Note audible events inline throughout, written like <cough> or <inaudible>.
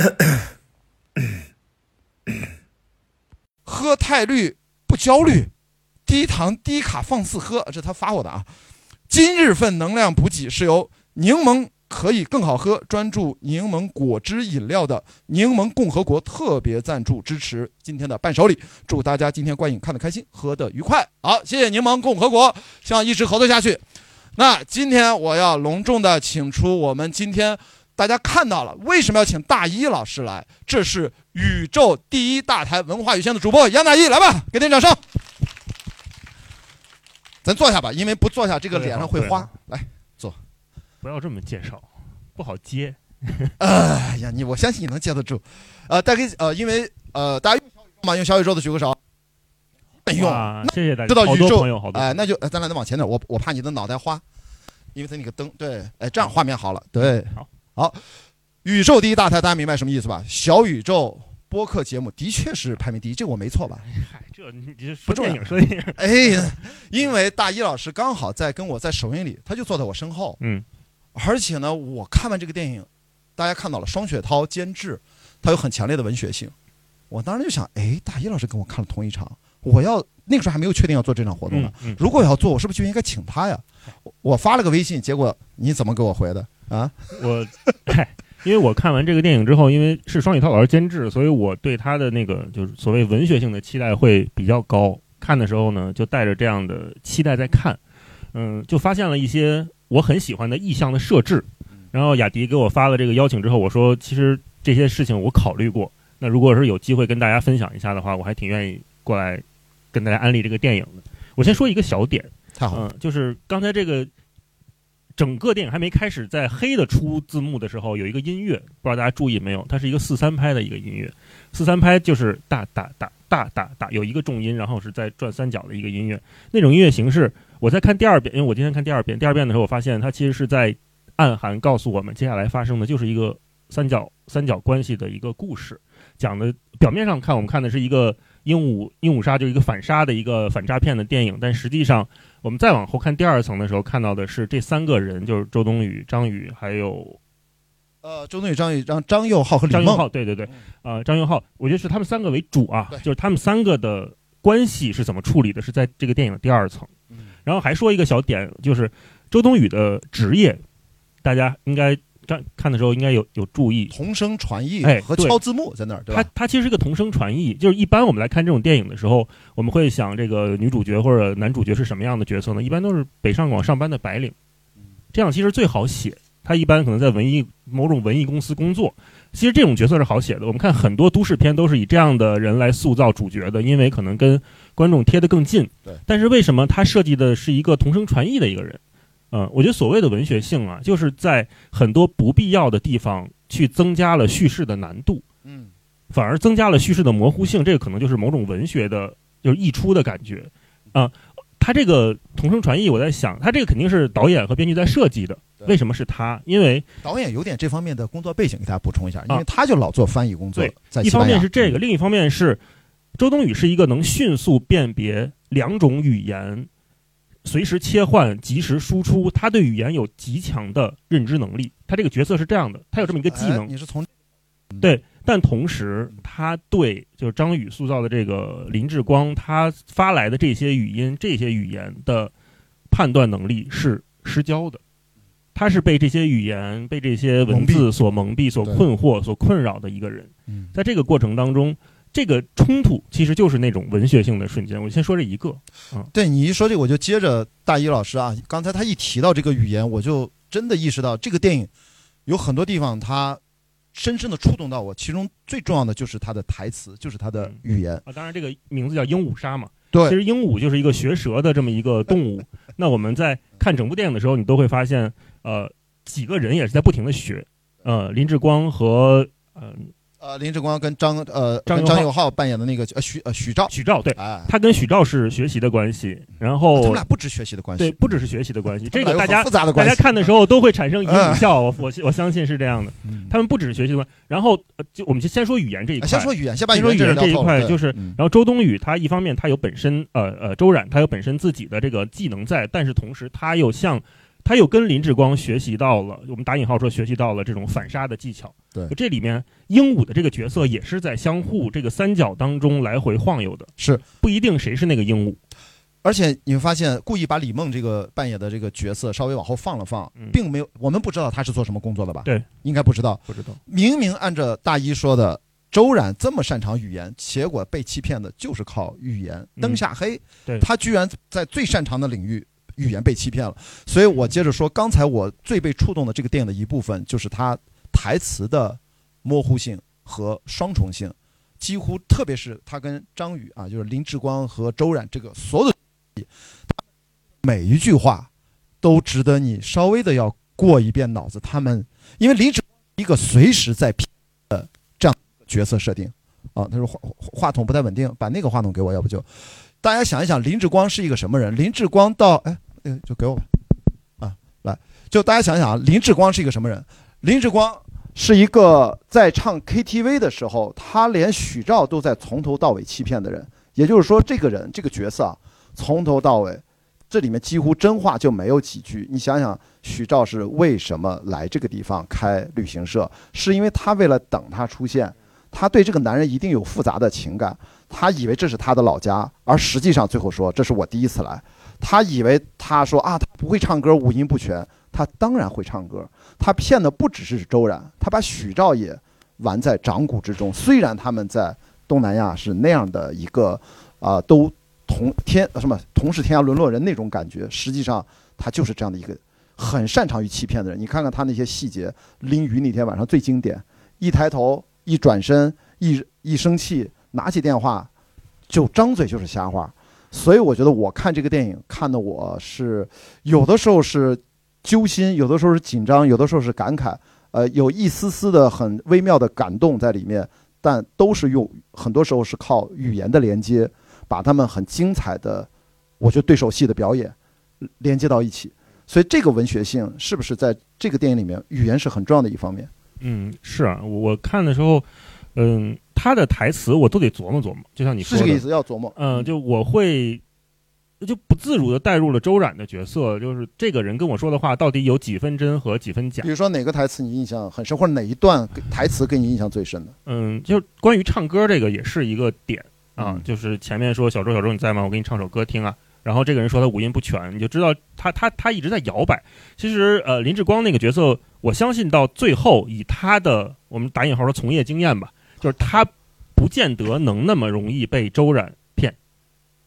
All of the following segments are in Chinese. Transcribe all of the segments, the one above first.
<coughs> 喝太绿不焦虑，低糖低卡放肆喝，这他发我的啊。今日份能量补给是由柠檬可以更好喝，专注柠檬果汁饮料的柠檬共和国特别赞助支持今天的伴手礼。祝大家今天观影看得开心，喝得愉快。好，谢谢柠檬共和国，希望一直合作下去。那今天我要隆重的请出我们今天大家看到了为什么要请大一老师来？这是宇宙第一大台文化有限的主播杨大一，来吧，给点掌声。咱坐下吧，因为不坐下这个脸上会花。来坐，不要这么介绍，不好接。哎呀，你我相信你能接得住。呃，大概呃，因为呃，大家用小宇宙嘛，用小宇宙的举个手。哎呦，那谢谢大家，好知道宇宙多朋友，好多哎，那就哎咱俩再往前点，我我怕你的脑袋花，因为它那个灯，对，哎，这样画面好了，对，好，好，宇宙第一大台，大家明白什么意思吧？小宇宙播客节目的确是排名第一，这个我没错吧？嗨，<laughs> 这你你不重要说电影说电影，哎，因为大一老师刚好在跟我在首映里，他就坐在我身后，嗯，而且呢，我看完这个电影，大家看到了双雪涛监制，他有很强烈的文学性。我当时就想，哎，大一老师跟我看了同一场，我要那个时候还没有确定要做这场活动呢。嗯嗯如果我要做，我是不是就应该请他呀？我我发了个微信，结果你怎么给我回的啊？我，嗨，因为我看完这个电影之后，因为是双雪涛老师监制，所以我对他的那个就是所谓文学性的期待会比较高。看的时候呢，就带着这样的期待在看，嗯，就发现了一些我很喜欢的意象的设置。然后雅迪给我发了这个邀请之后，我说其实这些事情我考虑过。那如果是有机会跟大家分享一下的话，我还挺愿意过来跟大家安利这个电影的。我先说一个小点，太好了，嗯，就是刚才这个整个电影还没开始，在黑的出字幕的时候，有一个音乐，不知道大家注意没有？它是一个四三拍的一个音乐，四三拍就是大大大大大大，有一个重音，然后是在转三角的一个音乐。那种音乐形式，我在看第二遍，因为我今天看第二遍，第二遍的时候，我发现它其实是在暗含告诉我们，接下来发生的就是一个三角三角关系的一个故事，讲的表面上看我们看的是一个鹦鹉鹦鹉杀，就是一个反杀的一个反诈骗的电影，但实际上我们再往后看第二层的时候，看到的是这三个人，就是周冬雨、张宇还有呃，周冬雨、张宇、张张佑浩和李梦，张佑浩，对对对，呃，张佑浩，我觉得是他们三个为主啊，就是他们三个的关系是怎么处理的，是在这个电影的第二层。嗯。然后还说一个小点，就是周冬雨的职业，大家应该看看的时候应该有有注意，同声传译哎对和敲字幕在那儿，对吧？它它其实是个同声传译，就是一般我们来看这种电影的时候，我们会想这个女主角或者男主角是什么样的角色呢？一般都是北上广上班的白领，这样其实最好写。他一般可能在文艺某种文艺公司工作，其实这种角色是好写的。我们看很多都市片都是以这样的人来塑造主角的，因为可能跟观众贴得更近。对，但是为什么他设计的是一个同声传译的一个人？嗯，我觉得所谓的文学性啊，就是在很多不必要的地方去增加了叙事的难度。嗯，反而增加了叙事的模糊性，这个可能就是某种文学的，就是溢出的感觉啊。他这个同声传译，我在想，他这个肯定是导演和编剧在设计的。为什么是他？因为导演有点这方面的工作背景，给大家补充一下，因啊为他就老做翻译工作对，一方面是这个，另一方面是周冬雨是一个能迅速辨别两种语言，随时切换、及时输出，他对语言有极强的认知能力。他这个角色是这样的，他有这么一个技能哎，你是从对，但同时他对就是张宇塑造的这个林志光，他发来的这些语音、这些语言的判断能力是失焦的。他是被这些语言、被这些文字所蒙蔽、所困惑、所困扰的一个人。嗯在这个过程当中，这个冲突其实就是那种文学性的瞬间。我先说这一个，对你一说这个，我就接着大一老师啊，刚才他一提到这个语言，我就真的意识到这个电影有很多地方它深深的触动到我，其中最重要的就是它的台词，就是它的语言。啊，当然这个名字叫鹦鹉杀嘛。对其实鹦鹉就是一个学舌的这么一个动物。<laughs> 那我们在看整部电影的时候，你都会发现，呃，几个人也是在不停的学。呃，林志光和呃呃，林志光跟张呃张张佑浩扮演的那个呃许呃许照，许照，对哎，他跟许照是学习的关系，然后他后们俩不止学习的关系，对，不只是学习的关系，这个大家大复杂的关系。家看的时候都会产生一嗯语笑，我我我相信是这样的。嗯他们不只是学习的关系，然后呃就我们就先说语言这一块，哎先说语言，先把语言这一块就是嗯然后周冬雨她一方面她有本身呃呃周冉她有本身自己的这个技能在，但是同时她又向他又跟林志光学习到了，我们打引号说学习到了这种反杀的技巧。对这里面鹦鹉的这个角色也是在相互这个三角当中来回晃悠的，是不一定谁是那个鹦鹉。而且你会发现，故意把李梦这个扮演的这个角色稍微往后放了放，嗯并没有，我们不知道他是做什么工作的吧？对，应该不知道。不知道，明明按照大一说的，周冉这么擅长语言，结果被欺骗的就是靠语言。嗯灯下黑，对他居然在最擅长的领域语言被欺骗了。所以我接着说，刚才我最被触动的这个电影的一部分，就是他台词的模糊性和双重性，几乎特别是他跟张宇啊，就是林志光和周冉这个所有的每一句话都值得你稍微的要过一遍脑子。他们因为林志光一个随时在骗的这样角色设定啊，他说话话筒不太稳定，把那个话筒给我，要不就大家想一想，林志光是一个什么人？林志光到哎哎就给我吧啊，来就大家想想啊，林志光是一个什么人？林志光是一个在唱 KTV 的时候，他连许照都在从头到尾欺骗的人。也就是说，这个人这个角色啊，从头到尾，这里面几乎真话就没有几句。你想想，许照是为什么来这个地方开旅行社？是因为他为了等他出现，他对这个男人一定有复杂的情感。他以为这是他的老家，而实际上最后说这是我第一次来。他以为他说啊，他不会唱歌，五音不全。他当然会唱歌。他骗的不只是周然，他把许照也玩在掌鼓之中。虽然他们在东南亚是那样的一个啊、都同天什么同是天涯沦落人那种感觉，实际上他就是这样的一个很擅长于欺骗的人。你看看他那些细节，拎鱼那天晚上最经典，一抬头，一转身，一一生气，拿起电话就张嘴就是瞎话。所以我觉得我看这个电影看的我是有的时候是揪心，有的时候是紧张，有的时候是感慨，呃，有一丝丝的很微妙的感动在里面，但都是用很多时候是靠语言的连接，把他们很精彩的，我觉得对手戏的表演连接到一起。所以这个文学性是不是在这个电影里面，语言是很重要的一方面？嗯，是啊，我我看的时候，嗯，他的台词我都得琢磨琢磨，就像你说的，是这个意思，要琢磨。嗯，就我会就不自如的带入了周冉的角色，就是这个人跟我说的话到底有几分真和几分假比。如说哪个台词你印象很深，或者哪一段台词给你印象最深的？嗯，就关于唱歌这个也是一个点啊，嗯就是前面说小周小周你在吗？我给你唱首歌听啊。然后这个人说他五音不全，你就知道他他他一直在摇摆。其实呃，林志光那个角色，我相信到最后以他的我们打引号的从业经验吧，就是他不见得能那么容易被周冉骗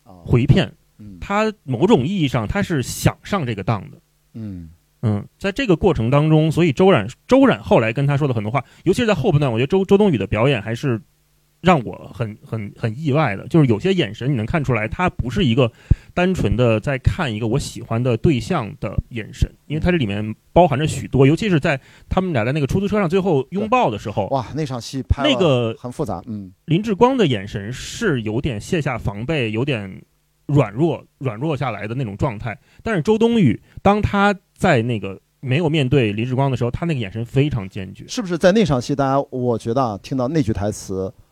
啊，回骗。嗯他某种意义上他是想上这个当的。嗯嗯，在这个过程当中，所以周冉周冉后来跟他说的很多话，尤其是在后半段，我觉得周周冬雨的表演还是让我很很很意外的，就是有些眼神你能看出来，他不是一个单纯的在看一个我喜欢的对象的眼神，因为他这里面包含着许多，尤其是在他们俩在那个出租车上最后拥抱的时候，哇，那场戏拍了那个很复杂，嗯林志光的眼神是有点卸下防备，有点软弱、软弱下来的那种状态。但是周冬雨当他在那个没有面对林志光的时候，他那个眼神非常坚决。是不是在那场戏，大家我觉得啊，听到那句台词“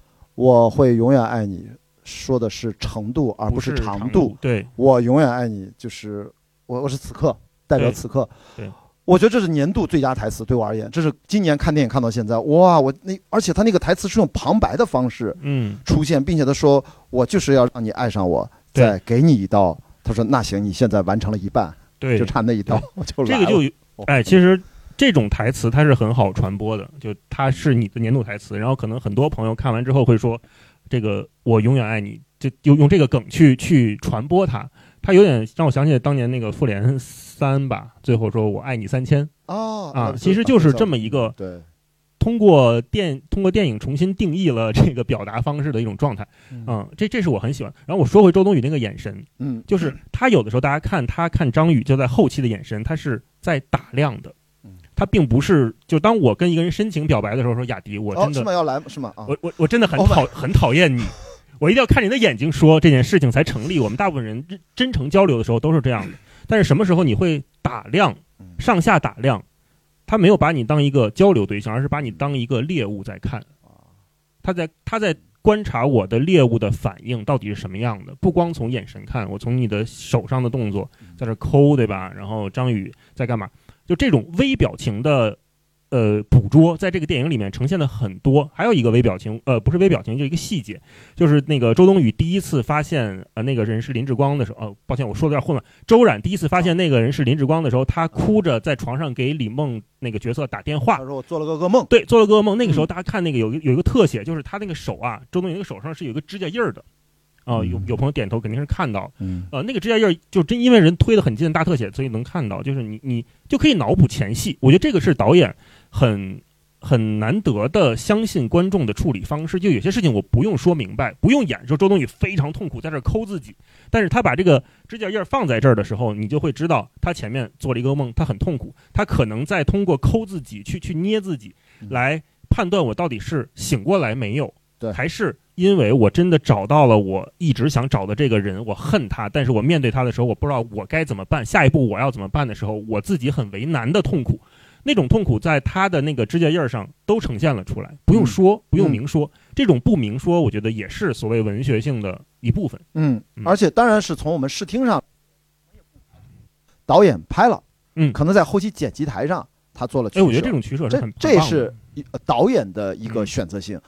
我会永远爱你”，说的是程度而不是长长度。对，我永远爱你，就是我我是此刻代表此刻。对。我觉得这是年度最佳台词，对我而言，这是今年看电影看到现在，哇，我那而且他那个台词是用旁白的方式嗯，出现，并且他说我就是要让你爱上我，再给你一刀。他说那行，你现在完成了一半，对，就差那一刀，我 <laughs> 就来了。这个就哦。哎，其实这种台词它是很好传播的，就它是你的年度台词，然后可能很多朋友看完之后会说，这个我永远爱你，就用用这个梗去去传播它，它有点让我想起当年那个复联三吧，最后说我爱你三千。哦啊，其实就是这么一个对，通过电通过电影重新定义了这个表达方式的一种状态，嗯，这这是我很喜欢。然后我说回周冬雨那个眼神，嗯，就是他有的时候大家看他看张宇就在后期的眼神，他是在打量的嗯，他并不是就当我跟一个人深情表白的时候说雅迪，我真的、哦是吗？要来？是吗？啊，我我我真的很 Oh 讨很讨厌你，我一定要看你的眼睛说这件事情才成立。我们大部分人真真诚交流的时候都是这样的，但是什么时候你会打量嗯上下打量？他没有把你当一个交流对象，而是把你当一个猎物在看。他在他在观察我的猎物的反应到底是什么样的，不光从眼神看，我从你的手上的动作，在这抠，对吧？然后张宇在干嘛？就这种微表情的。呃，捕捉在这个电影里面呈现的很多，还有一个微表情，呃，不是微表情，就一个细节，就是那个周冬雨第一次发现呃那个人是林志光的时候，哦，抱歉，我说的有点混乱。周冉第一次发现那个人是林志光的时候，他哭着在床上给李梦那个角色打电话，他说我做了个噩梦，对，做了个噩梦。那个时候大家看那个有有一个特写，就是他那个手啊，周冬雨那个手上是有一个指甲印儿的。啊，有有朋友点头，肯定是看到。嗯，呃，那个指甲印儿就真因为人推的很近，大特写，所以能看到。就是你你就可以脑补前戏。我觉得这个是导演很很难得的相信观众的处理方式。就有些事情我不用说明白，不用演，说周冬雨非常痛苦，在这抠自己。但是他把这个指甲印儿放在这儿的时候，你就会知道他前面做了一个梦，他很痛苦，他可能在通过抠自己去去捏自己，来判断我到底是醒过来没有，对，还是。因为我真的找到了我一直想找的这个人，我恨他，但是我面对他的时候，我不知道我该怎么办，下一步我要怎么办的时候，我自己很为难的痛苦，那种痛苦在他的那个指甲印上都呈现了出来，不用说，不用明说，这种不明说，我觉得也是所谓文学性的一部分。嗯，而且当然是从我们视听上，导演拍了，嗯，可能在后期剪辑台上他做了取舍。哎，我觉得这种取舍是很这是导演的一个选择性。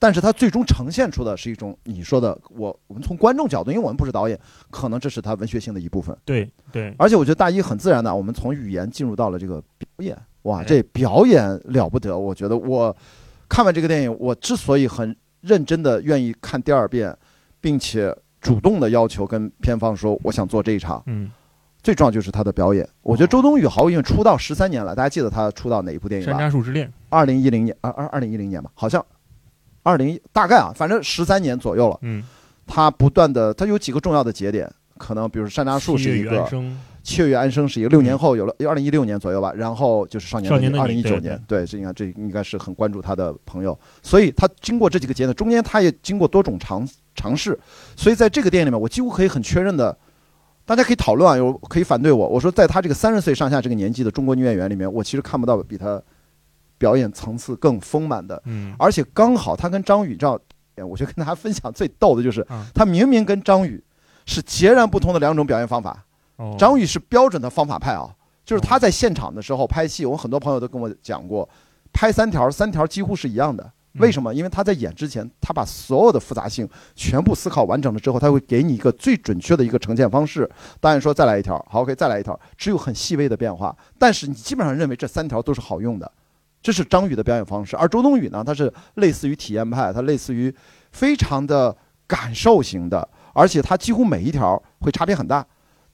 但是他最终呈现出的是一种你说的，我我们从观众角度，因为我们不是导演，可能这是他文学性的一部分。对对。而且我觉得大一很自然的，我们从语言进入到了这个表演，哇，这表演了不得！我觉得我看完这个电影，我之所以很认真的愿意看第二遍，并且主动的要求跟片方说我想做这一场，嗯，最重要就是他的表演。我觉得周冬雨毫无疑问出道十三年了，大家记得他出道哪一部电影吗？山楂树之恋。二零一零年，二二二零一零年吧，好像。二零大概啊，反正十三年左右了。嗯，他不断的，他有几个重要的节点，可能比如山楂树是一个，七月与安生是一个，六年后有了二零一六年左右吧，然后就是少年的二零一九年，对，这应该这应该是很关注他的朋友，所以他经过这几个节点，中间他也经过多种尝尝试，所以在这个电影里面，我几乎可以很确认的，大家可以讨论啊，有可以反对我，我说在他这个三十岁上下这个年纪的中国女演员里面，我其实看不到比他。表演层次更丰满的，嗯，而且刚好他跟张宇这样，我就跟大家分享最逗的就是，他明明跟张宇是截然不同的两种表演方法。张宇是标准的方法派啊，就是他在现场的时候拍戏，我很多朋友都跟我讲过，拍三条，三条几乎是一样的。为什么？因为他在演之前，他把所有的复杂性全部思考完整了之后，他会给你一个最准确的一个呈现方式。导演说再来一条，好，，OK，再来一条，只有很细微的变化，但是你基本上认为这三条都是好用的。这是张宇的表演方式，而周冬雨呢，她是类似于体验派，她类似于非常的感受型的，而且她几乎每一条会差别很大。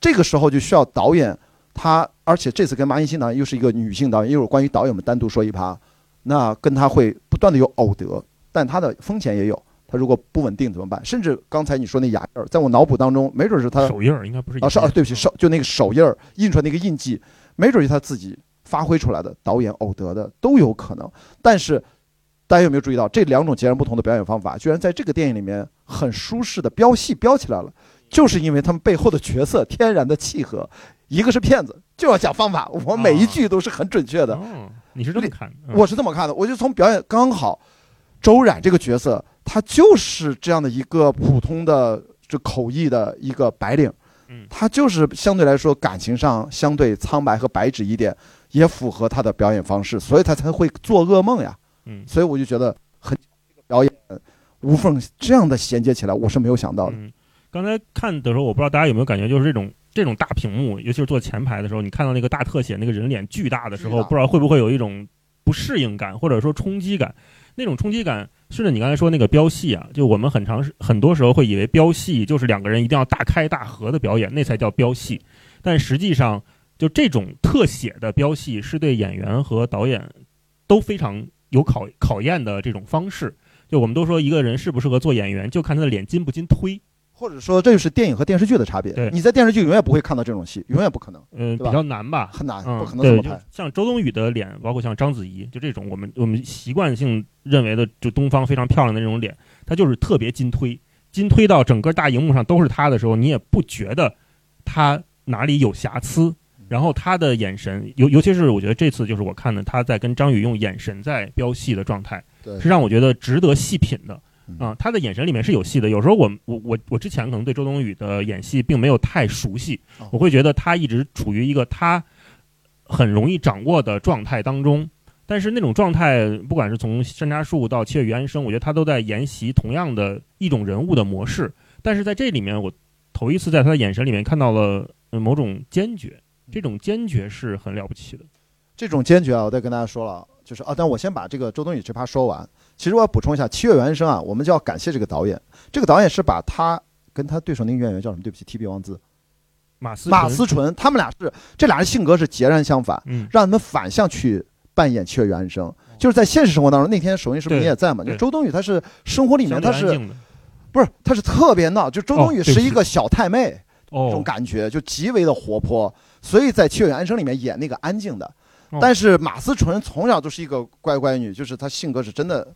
这个时候就需要导演他，而且这次跟马欣欣导演又是一个女性导演，一会儿关于导演我们单独说一趴。那跟他会不断的有偶得，但他的风险也有，他如果不稳定怎么办？甚至刚才你说那牙印儿，在我脑补当中，没准是他手印儿，应该不是啊，是啊，对不起，手就那个手印儿印出来那个印记，没准是他自己。发挥出来的导演偶得的都有可能，但是大家有没有注意到这两种截然不同的表演方法，居然在这个电影里面很舒适的飙戏飙起来了？就是因为他们背后的角色天然的契合。一个是骗子，就要讲方法，我每一句都是很准确的。你是这么看？我是这么看的。我就从表演刚好，周冉这个角色，他就是这样的一个普通的这口译的一个白领，他就是相对来说感情上相对苍白和白纸一点。也符合他的表演方式，所以他才会做噩梦呀。嗯，所以我就觉得很表演无缝这样的衔接起来，我是没有想到的。嗯，刚才看的时候，我不知道大家有没有感觉，就是这种这种大屏幕，尤其是坐前排的时候，你看到那个大特写，那个人脸巨大的时候，不知道会不会有一种不适应感，或者说冲击感。那种冲击感，顺着你刚才说那个飙戏啊，就我们很长时很多时候会以为飙戏就是两个人一定要大开大合的表演，那才叫飙戏，但实际上。就这种特写的飙戏，是对演员和导演都非常有考考验的这种方式。就我们都说一个人适不适合做演员，就看他的脸筋不筋推，或者说这就是电影和电视剧的差别。对，你在电视剧永远不会看到这种戏，永远不可能。嗯，比较难吧？很难，不可能这么拍。像周冬雨的脸，包括像章子怡，就这种我们我们习惯性认为的就东方非常漂亮的那种脸，她就是特别筋推，筋推到整个大荧幕上都是她的时候，你也不觉得她哪里有瑕疵。然后他的眼神，尤尤其是我觉得这次就是我看的他在跟张宇用眼神在飙戏的状态，是让我觉得值得细品的。啊，他的眼神里面是有戏的。有时候我我我我之前可能对周冬雨的演戏并没有太熟悉，我会觉得他一直处于一个他很容易掌握的状态当中。但是那种状态，不管是从山楂树到七月与安生，我觉得他都在沿袭同样的一种人物的模式。但是在这里面，我头一次在他的眼神里面看到了某种坚决，这种坚决是很了不起的。这种坚决啊，我再跟大家说了，就是啊，但我先把这个周冬雨这趴说完。其实我要补充一下，《七月与安生》啊，我们就要感谢这个导演。这个导演是把他跟他对手那个演员叫什么？对不起，T B 忘字。马思马思纯，他们俩是这俩人性格是截然相反，嗯，让他们反向去。扮演七月与安生，就是在现实生活当中，那天首映是不是你也在嘛？就周冬雨，她是生活里面她是，不是她是特别闹，就周冬雨是一个小太妹，这种感觉就极为的活泼，所以在七月与安生里面演那个安静的，但是马思纯从小就是一个乖乖女，就是她性格是真的，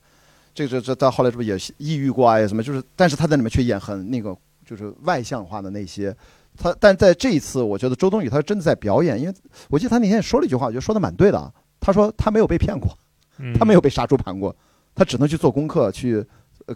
这这这到后来是不是也抑郁过啊？什么就是，但是她在里面却演很那个就是外向化的那些，她但在这一次，我觉得周冬雨她真的在表演，因为我记得她那天也说了一句话，我觉得说的蛮对的啊。她说她没有被骗过，她没有被杀猪盘过，她只能去做功课去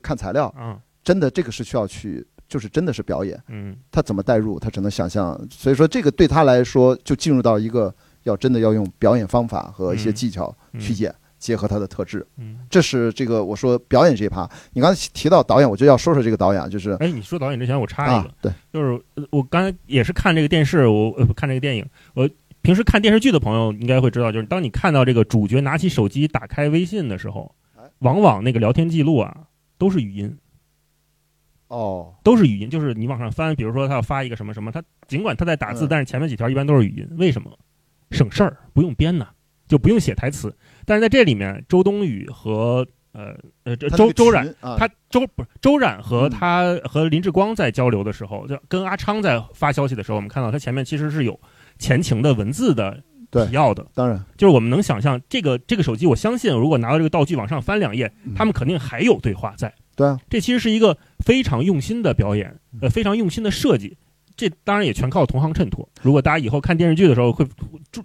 看材料。真的这个是需要去，就是真的是表演。嗯他怎么代入，他只能想象。所以说这个对他来说，就进入到一个要真的要用表演方法和一些技巧去演，结合他的特质。嗯这是这个我说表演这一趴。你刚才提到导演，我就要说说这个导演，就是哎，你说导演之前我插一个，对，就是我刚才也是看这个电视，我看这个电影，我。平时看电视剧的朋友应该会知道，就是当你看到这个主角拿起手机打开微信的时候，往往那个聊天记录啊都是语音。哦，都是语音，就是你往上翻，比如说他要发一个什么什么，他尽管他在打字，但是前面几条一般都是语音。为什么？省事儿，不用编呢，就不用写台词。但是在这里面，周冬雨和呃呃周周冉，他周不是周冉和他和林志光在交流的时候，就跟阿昌在发消息的时候，我们看到他前面其实是有。前情的文字的提要的，当然就是我们能想象，这个这个手机，我相信如果拿到这个道具往上翻两页，他们肯定还有对话在。对啊，这其实是一个非常用心的表演，呃，非常用心的设计。这当然也全靠同行衬托。如果大家以后看电视剧的时候会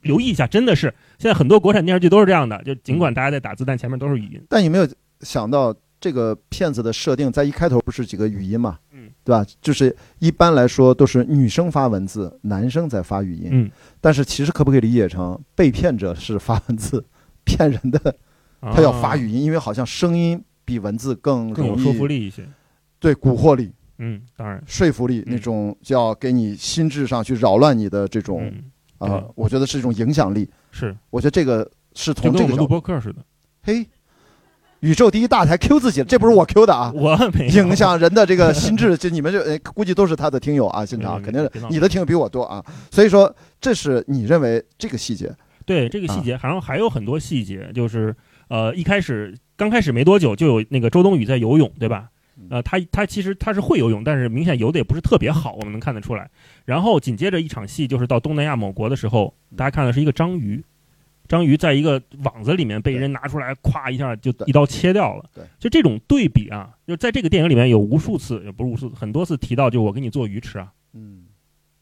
留意一下，真的是现在很多国产电视剧都是这样的，就尽管大家在打字，但前面都是语音。但有没有想到？这个片子的设定在一开头不是几个语音嘛？嗯，对吧？就是一般来说都是女生发文字，男生在发语音。嗯，但是其实可不可以理解成被骗者是发文字 <laughs> 骗人的？他要发语音，因为好像声音比文字更更有说服力一些。对，蛊惑力。嗯，当然，说服力那种就要给你心智上去扰乱你的这种啊，我觉得是一种影响力。是，我觉得这个是从这个录播课似的。嘿。宇宙第一大台 Q 自己，这不是我 Q 的啊！我没影响人的这个心智，就你们就估计都是他的听友啊，现场肯定是你的听友比我多啊，所以说这是你认为这个细节？对这个细节，好像还有很多细节，就是呃一开始刚开始没多久就有那个周冬雨在游泳，对吧？呃，他他其实他是会游泳，但是明显游的也不是特别好，我们能看得出来。然后紧接着一场戏就是到东南亚某国的时候，大家看的是一个章鱼。章鱼在一个网子里面被人拿出来，咵一下就一刀切掉了。对，就这种对比啊，就在这个电影里面有无数次，也不是无数，很多次提到，就我给你做鱼吃啊。嗯，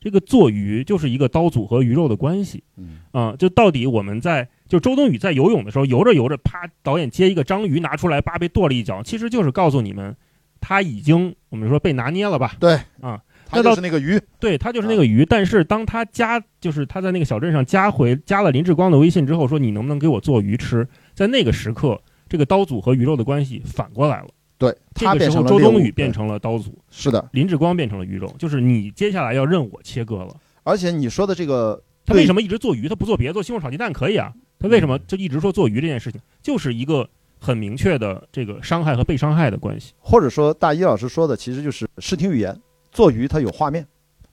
这个做鱼就是一个刀俎和鱼肉的关系。嗯，啊，就到底我们在就周冬雨在游泳的时候游着游着，啪，导演接一个章鱼拿出来，叭被剁了一脚，其实就是告诉你们，他已经我们说被拿捏了吧？对，啊。他就是那个鱼，对他就是那个鱼。但是当他加，就是他在那个小镇上加回加了林志光的微信之后，说你能不能给我做鱼吃？在那个时刻，这个刀俎和鱼肉的关系反过来了。对，这个时候周冬雨变成了刀俎，是的，林志光变成了鱼肉，就是你接下来要任我切割了。而且你说的这个，他为什么一直做鱼？他不做别的，做西红柿炒鸡蛋可以啊？他为什么就一直说做鱼这件事情？就是一个很明确的这个伤害和被伤害的关系。或者说，大一老师说的其实就是视听语言。做鱼它有画面，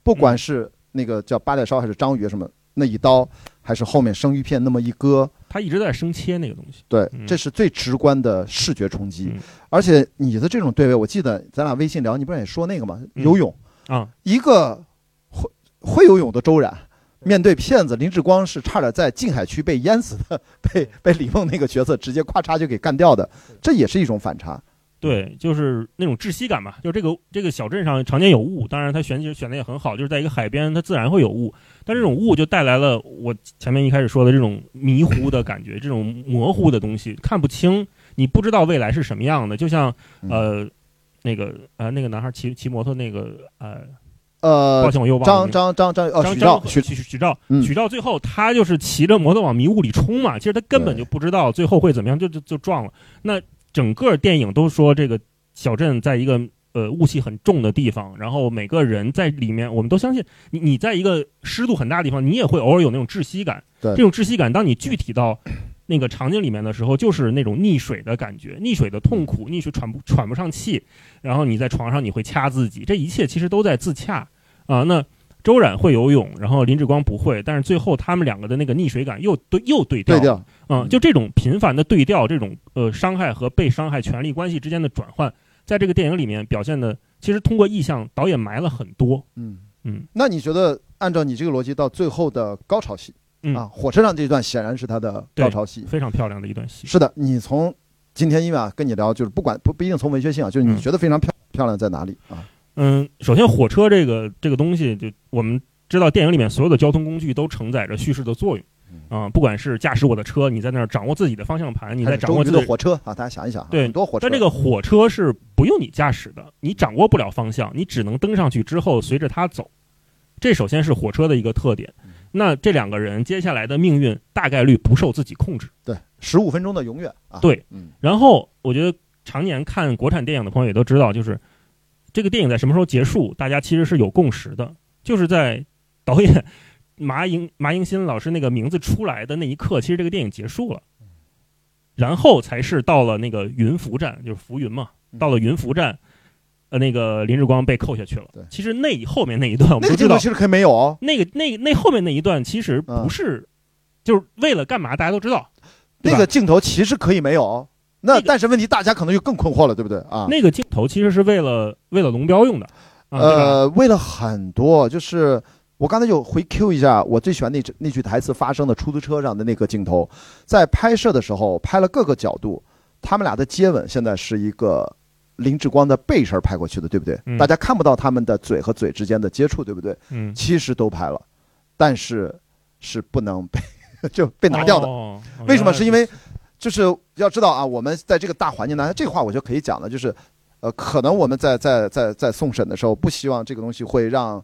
不管是那个叫八代烧还是章鱼什么那一刀，还是后面生鱼片那么一割，他一直在生切那个东西。对，这是最直观的视觉冲击。而且你的这种对位，我记得咱俩微信聊，你不是也说那个吗？游泳啊，一个会会游泳的周冉，面对骗子林志光是差点在静海区被淹死的，被 <laughs> 被李梦那个角色直接咔嚓就给干掉的，这也是一种反差。对，就是那种窒息感吧。就这个这个小镇上常年有雾，当然它选选的也很好，就是在一个海边，它自然会有雾。但这种雾就带来了我前面一开始说的这种迷糊的感觉，这种模糊的东西看不清，你不知道未来是什么样的。就像呃那个呃那个男孩骑骑摩托那个呃呃，抱歉我又忘了张张张张哦张许照许许许照嗯许照最后他就是骑着摩托往迷雾里冲嘛，其实他根本就不知道最后会怎么样，就就就撞了。那整个电影都说这个小镇在一个呃雾气很重的地方，然后每个人在里面，我们都相信你你在一个湿度很大的地方，你也会偶尔有那种窒息感。对这种窒息感，当你具体到那个场景里面的时候，就是那种溺水的感觉，溺水的痛苦，溺水喘不喘不上气，然后你在床上你会掐自己，这一切其实都在自洽啊。那周冉会游泳，然后林志光不会，但是最后他们两个的那个溺水感又对又对调对调，嗯，就这种频繁的对调，这种呃伤害和被伤害权利关系之间的转换，在这个电影里面表现的，其实通过意象，导演埋了很多。嗯嗯那你觉得按照你这个逻辑，到最后的高潮戏嗯啊，火车上这一段显然是他的高潮戏。非常漂亮的一段戏。是的，你从今天因为啊跟你聊，就是不管不不一定从文学性啊，就是你嗯觉得非常漂漂亮在哪里啊？嗯，首先火车这个这个东西，就我们知道电影里面所有的交通工具都承载着叙事的作用。啊、不管是驾驶我的车，你在那儿掌握自己的方向盘，你在掌握自己的火车啊，大家想一想啊，对很多火车，但这个火车是不用你驾驶的，你掌握不了方向，你只能登上去之后随着它走。这首先是火车的一个特点。那这两个人接下来的命运大概率不受自己控制。对十五分钟的永远啊，对，嗯，然后我觉得常年看国产电影的朋友也都知道，就是这个电影在什么时候结束，大家其实是有共识的，就是在导演 <laughs> 麻迎麻迎新老师那个名字出来的那一刻，其实这个电影结束了，然后才是到了那个云浮站，就是浮云嘛，嗯到了云浮站，呃，那个林志光被扣下去了对。其实那后面那一段我们都知道那个镜头，其实可以没有哦，那个那那后面那一段其实不是，就是为了干嘛，大家都知道。那个镜头其实可以没有哦。那那个但是问题，大家可能就更困惑了，对不对啊？那个镜头其实是为了为了龙标用的，啊，呃，为了很多，就是我刚才就回 Q 一下，我最喜欢那那句台词发生的出租车上的那个镜头，在拍摄的时候拍了各个角度，他们俩的接吻现在是一个林志光的背身拍过去的，对不对？嗯大家看不到他们的嘴和嘴之间的接触，对不对？嗯，其实都拍了，但是是不能被 <laughs> 就被拿掉的。哦为什么？是因为就是要知道啊，我们在这个大环境当中，这个话我就可以讲了，就是呃，可能我们在在在在送审的时候，不希望这个东西会让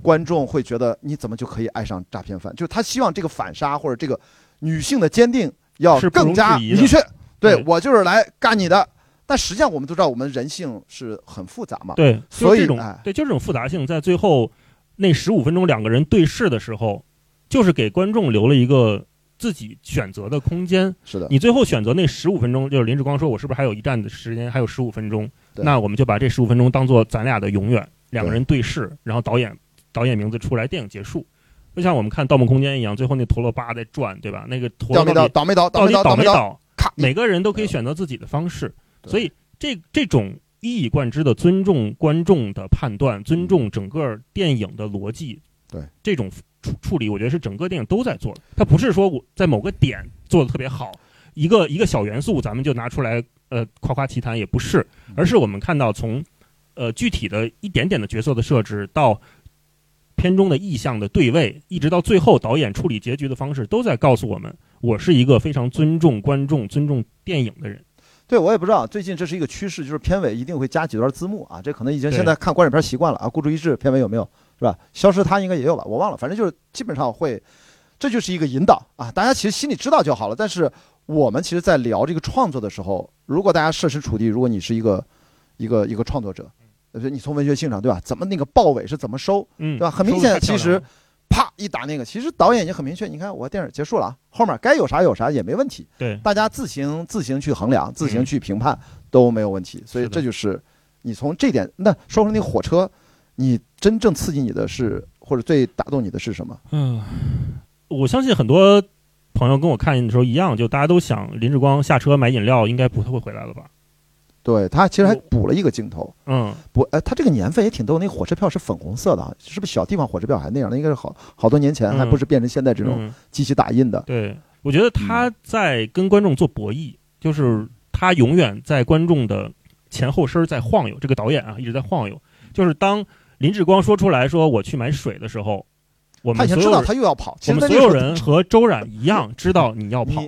观众会觉得你怎么就可以爱上诈骗犯，就是他希望这个反杀或者这个女性的坚定要更加明确。对对我就是来干你的，但实际上我们都知道，我们人性是很复杂嘛。对，所以这种哎对，就这种复杂性，在最后那十五分钟两个人对视的时候，就是给观众留了一个自己选择的空间。是的，你最后选择那十五分钟，就是林志光说：“我是不是还有一站的时间，还有十五分钟？那我们就把这十五分钟当做咱俩的永远，两个人对视，然后导演导演名字出来，电影结束。就像我们看《盗梦空间》一样，最后那陀螺叭在转，对吧？那个陀螺到底倒没倒倒到底倒倒，没倒？咔，每个人都可以选择自己的方式，所以这这种一以贯之的尊重观众的判断，尊重整个电影的逻辑，对这种处处理，我觉得是整个电影都在做的。它不是说我在某个点做的特别好，一个一个小元素咱们就拿出来呃夸夸其谈，也不是，而是我们看到从呃具体的一点点的角色的设置到。片中的意象的对位，一直到最后导演处理结局的方式，都在告诉我们，我是一个非常尊重观众、尊重电影的人。对，我也不知道，最近这是一个趋势，就是片尾一定会加几段字幕啊，这可能已经现在看观影片习惯了啊。孤注一掷片尾有没有是吧？消失他应该也有吧，我忘了，反正就是基本上会，这就是一个引导啊。大家其实心里知道就好了。但是我们其实，在聊这个创作的时候，如果大家设身处地，如果你是一个一个一个创作者，呃，你从文学性上对吧？怎么那个豹尾是怎么收，嗯，对吧？很明显，其实啪一打那个，其实导演已经很明确，你看我电影结束了啊，后面该有啥有啥也没问题。对大家自行自行去衡量，自行嗯去评判都没有问题。所以这就是你从这点，那说回那个火车，你真正刺激你的是，或者最打动你的是什么？嗯，我相信很多朋友跟我看的时候一样，就大家都想林志光下车买饮料，应该不太会回来了吧？对他其实还补了一个镜头，嗯，不，哎，他这个年份也挺逗，那个火车票是粉红色的啊，是不是小地方火车票还那样那？应该是好好多年前，嗯还不是变成现在这种嗯机器打印的。对，我觉得他在跟观众做博弈，就是他永远在观众的前后身儿在晃悠。这个导演啊，一直在晃悠。就是当林志光说出来说我去买水的时候，我他已经知道们所有人他又要跑，其我们所有人和周冉一样 <laughs> 知道你要跑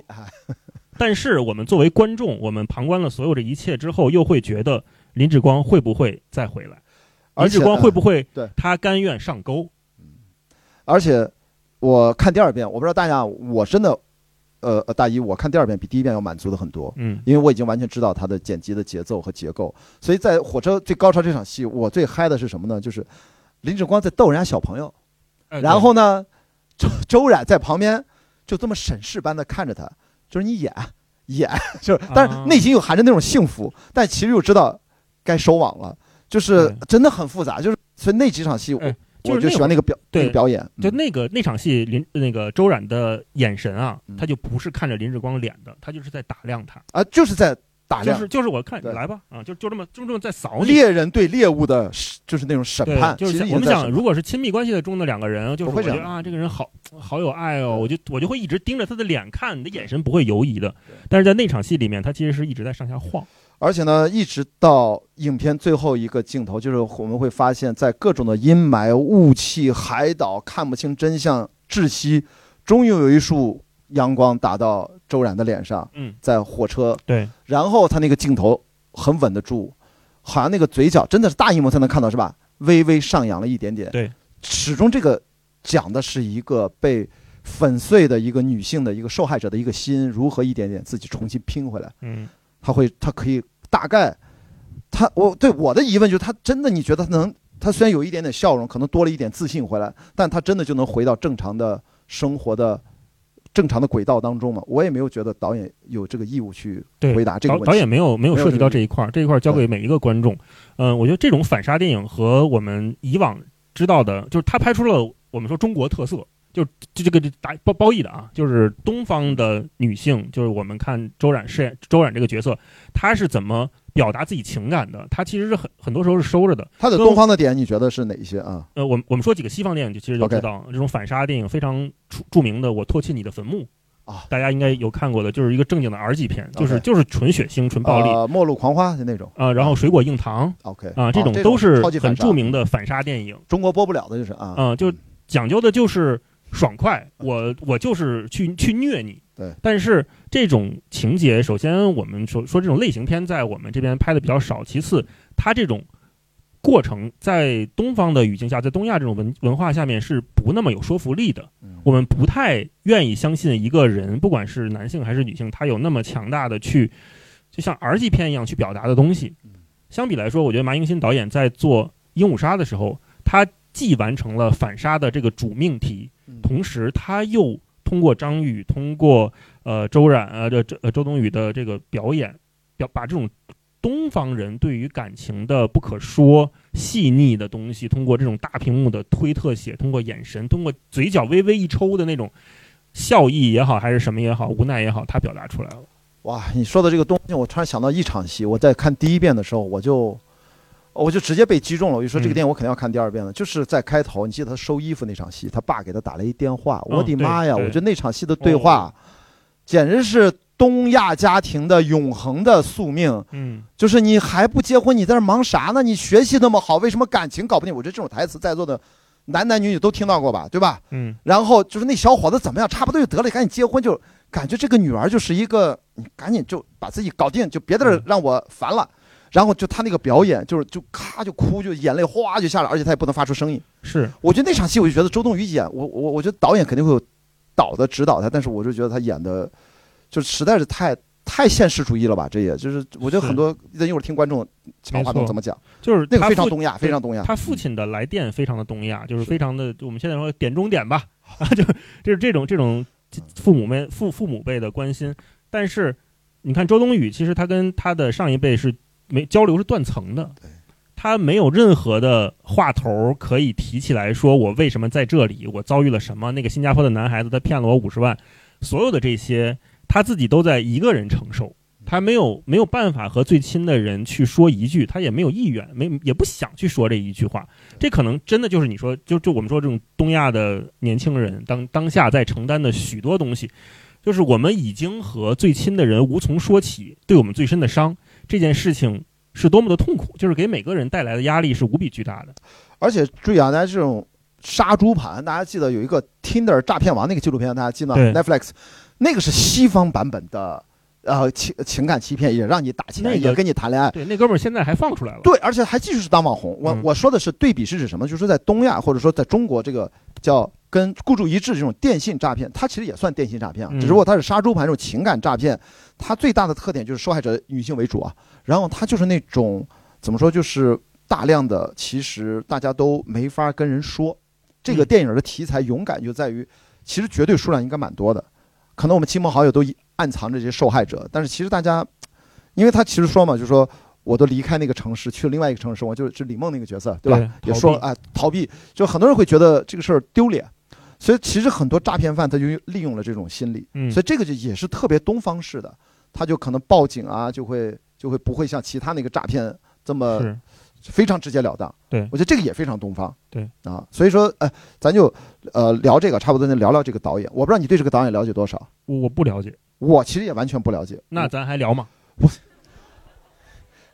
<laughs> 但是我们作为观众，我们旁观了所有这一切之后，又会觉得林志光会不会再回来？林志光会不会？对，他甘愿上钩。而且我看第二遍，我不知道大家，我真的，呃呃，大一我看第二遍比第一遍要满足的很多。嗯，因为我已经完全知道他的剪辑的节奏和结构，所以在火车最高潮这场戏，我最嗨的是什么呢？就是林志光在逗人家小朋友，然后呢，周周冉在旁边就这么审视般的看着他，就是你演演，<laughs> 就是，但是内心又含着那种幸福，但其实又知道该收网了。就是真的很复杂，就是所以那几场戏，我我就喜欢那个表对表演，就那个那场戏林那个周冉的眼神啊，他就不是看着林志光脸的，他就是在打量他啊，就是在打量，就是就是我看来吧啊，就就这么就这么在扫猎人对猎物的，就是那种审判。就是我们讲，如果是亲密关系的中的两个人，就是我觉得啊，这个人好好有爱哦，我就我就会一直盯着他的脸看，你的眼神不会游移的。但是在那场戏里面，他其实是一直在上下晃。而且呢，一直到影片最后一个镜头，就是我们会发现，在各种的阴霾、雾气、海岛看不清真相、窒息，终于有一束阳光打到周然的脸上。嗯，在火车对，然后他那个镜头很稳得住，好像那个嘴角真的是大荧幕才能看到，是吧？微微上扬了一点点。对，始终这个讲的是一个被粉碎的一个女性的一个受害者的一个心，如何一点点自己重新拼回来。嗯。他会，他可以大概，他我对我的疑问就是，他真的你觉得他能？他虽然有一点点笑容，可能多了一点自信回来，但他真的就能回到正常的生活的正常的轨道当中吗？我也没有觉得导演有这个义务去回答这个问题。导导演没有没有涉及到这一块儿，这一块儿交给每一个观众。嗯，我觉得这种反杀电影和我们以往知道的，就是他拍出了我们说中国特色。就就这个打包褒义的啊，就是东方的女性，就是我们看周冉饰演周冉这个角色，她是怎么表达自己情感的？她其实是很很多时候是收着的。她的东方的点，你觉得是哪一些啊？呃，我我们说几个西方电影，就其实就知道这种反杀电影非常著著名的《我唾弃你的坟墓》啊，大家应该有看过的，就是一个正经的 R 级片，就是就是纯血腥、纯暴力，末路狂花的那种啊。然后水果硬糖，OK 啊，这种都是很著名的反杀电影。中国播不了的就是啊，嗯，就讲究的就是。爽快，我我就是去去虐你。对，但是这种情节，首先我们说说这种类型片在我们这边拍的比较少。其次，它这种过程在东方的语境下，在东亚这种文文化下面是不那么有说服力的。我们不太愿意相信一个人，不管是男性还是女性，他有那么强大的去，就像 R 级片一样去表达的东西。相比来说，我觉得马英新导演在做《鹦鹉杀》的时候，他既完成了反杀的这个主命题。同时，他又通过张宇，通过呃周冉啊，这这周冬雨的这个表演，表把这种东方人对于感情的不可说、细腻的东西，通过这种大屏幕的推特写，通过眼神，通过嘴角微微一抽的那种笑意也好，还是什么也好，无奈也好，他表达出来了。哇，你说的这个东西，我突然想到一场戏，我在看第一遍的时候，我就。我就直接被击中了，我就说这个电影我肯定要看第二遍了。就是在开头，你记得他收衣服那场戏，他爸给他打了一电话，我的妈呀！我觉得那场戏的对话，简直是东亚家庭的永恒的宿命。嗯，就是你还不结婚，你在这忙啥呢？你学习那么好，为什么感情搞不定？我觉得这种台词在座的男男女女都听到过吧，对吧？嗯。然后就是那小伙子怎么样？差不多就得了，赶紧结婚，就感觉这个女儿就是一个，你赶紧就把自己搞定，就别在这让我烦了。然后就他那个表演，就是就咔就哭，就眼泪哗就下来，而且他也不能发出声音。是，我觉得那场戏，我就觉得周冬雨演我我我觉得导演肯定会有导的指导他，但是我就觉得他演的就实在是太太现实主义了吧？这也就是我觉得很多一会儿听观众强话筒怎么讲，就是那个非常东亚，非常东亚。他父亲的来电非常的东亚，就是非常的我们现在说点中点吧，就 <laughs> 就是这种这种父母辈父父母辈的关心。但是你看周冬雨，其实他跟他的上一辈是。没交流是断层的，他没有任何的话头可以提起来说我为什么在这里，我遭遇了什么？那个新加坡的男孩子他骗了我五十万，所有的这些他自己都在一个人承受，他没有没有办法和最亲的人去说一句，他也没有意愿，没也不想去说这一句话。这可能真的就是你说，就就我们说这种东亚的年轻人当当下在承担的许多东西，就是我们已经和最亲的人无从说起，对我们最深的伤。这件事情是多么的痛苦，就是给每个人带来的压力是无比巨大的。而且注意啊，大家这种杀猪盘，大家记得有一个 Tinder 诈骗王那个纪录片，大家记得吗？Netflix，那个是西方版本的呃情情感欺骗，也让你打钱，也跟你谈恋爱。对，那哥们儿现在还放出来了。对，而且还继续是当网红。我我说的是对比是指什么？就是在东亚或者说在中国这个叫跟孤注一掷这种电信诈骗，它其实也算电信诈骗啊，只不过它是杀猪盘这种情感诈骗。它最大的特点就是受害者女性为主啊，然后它就是那种怎么说，就是大量的其实大家都没法跟人说。这个电影的题材勇敢就在于，其实绝对数量应该蛮多的，可能我们亲朋好友都暗藏着这些受害者，但是其实大家，因为他其实说嘛，就是说我都离开那个城市去了另外一个城市，我就是李梦那个角色，对吧？也说啊，逃避，就很多人会觉得这个事儿丢脸，所以其实很多诈骗犯他就利用了这种心理，所以这个就也是特别东方式的，他就可能报警啊，就会就会不会像其他那个诈骗这么。非常直截了当，对我觉得这个也非常东方，对啊，所以说，呃，咱就呃聊这个，差不多就聊聊这个导演。我不知道你对这个导演了解多少？我不了解，我其实也完全不了解。那咱还聊吗？我，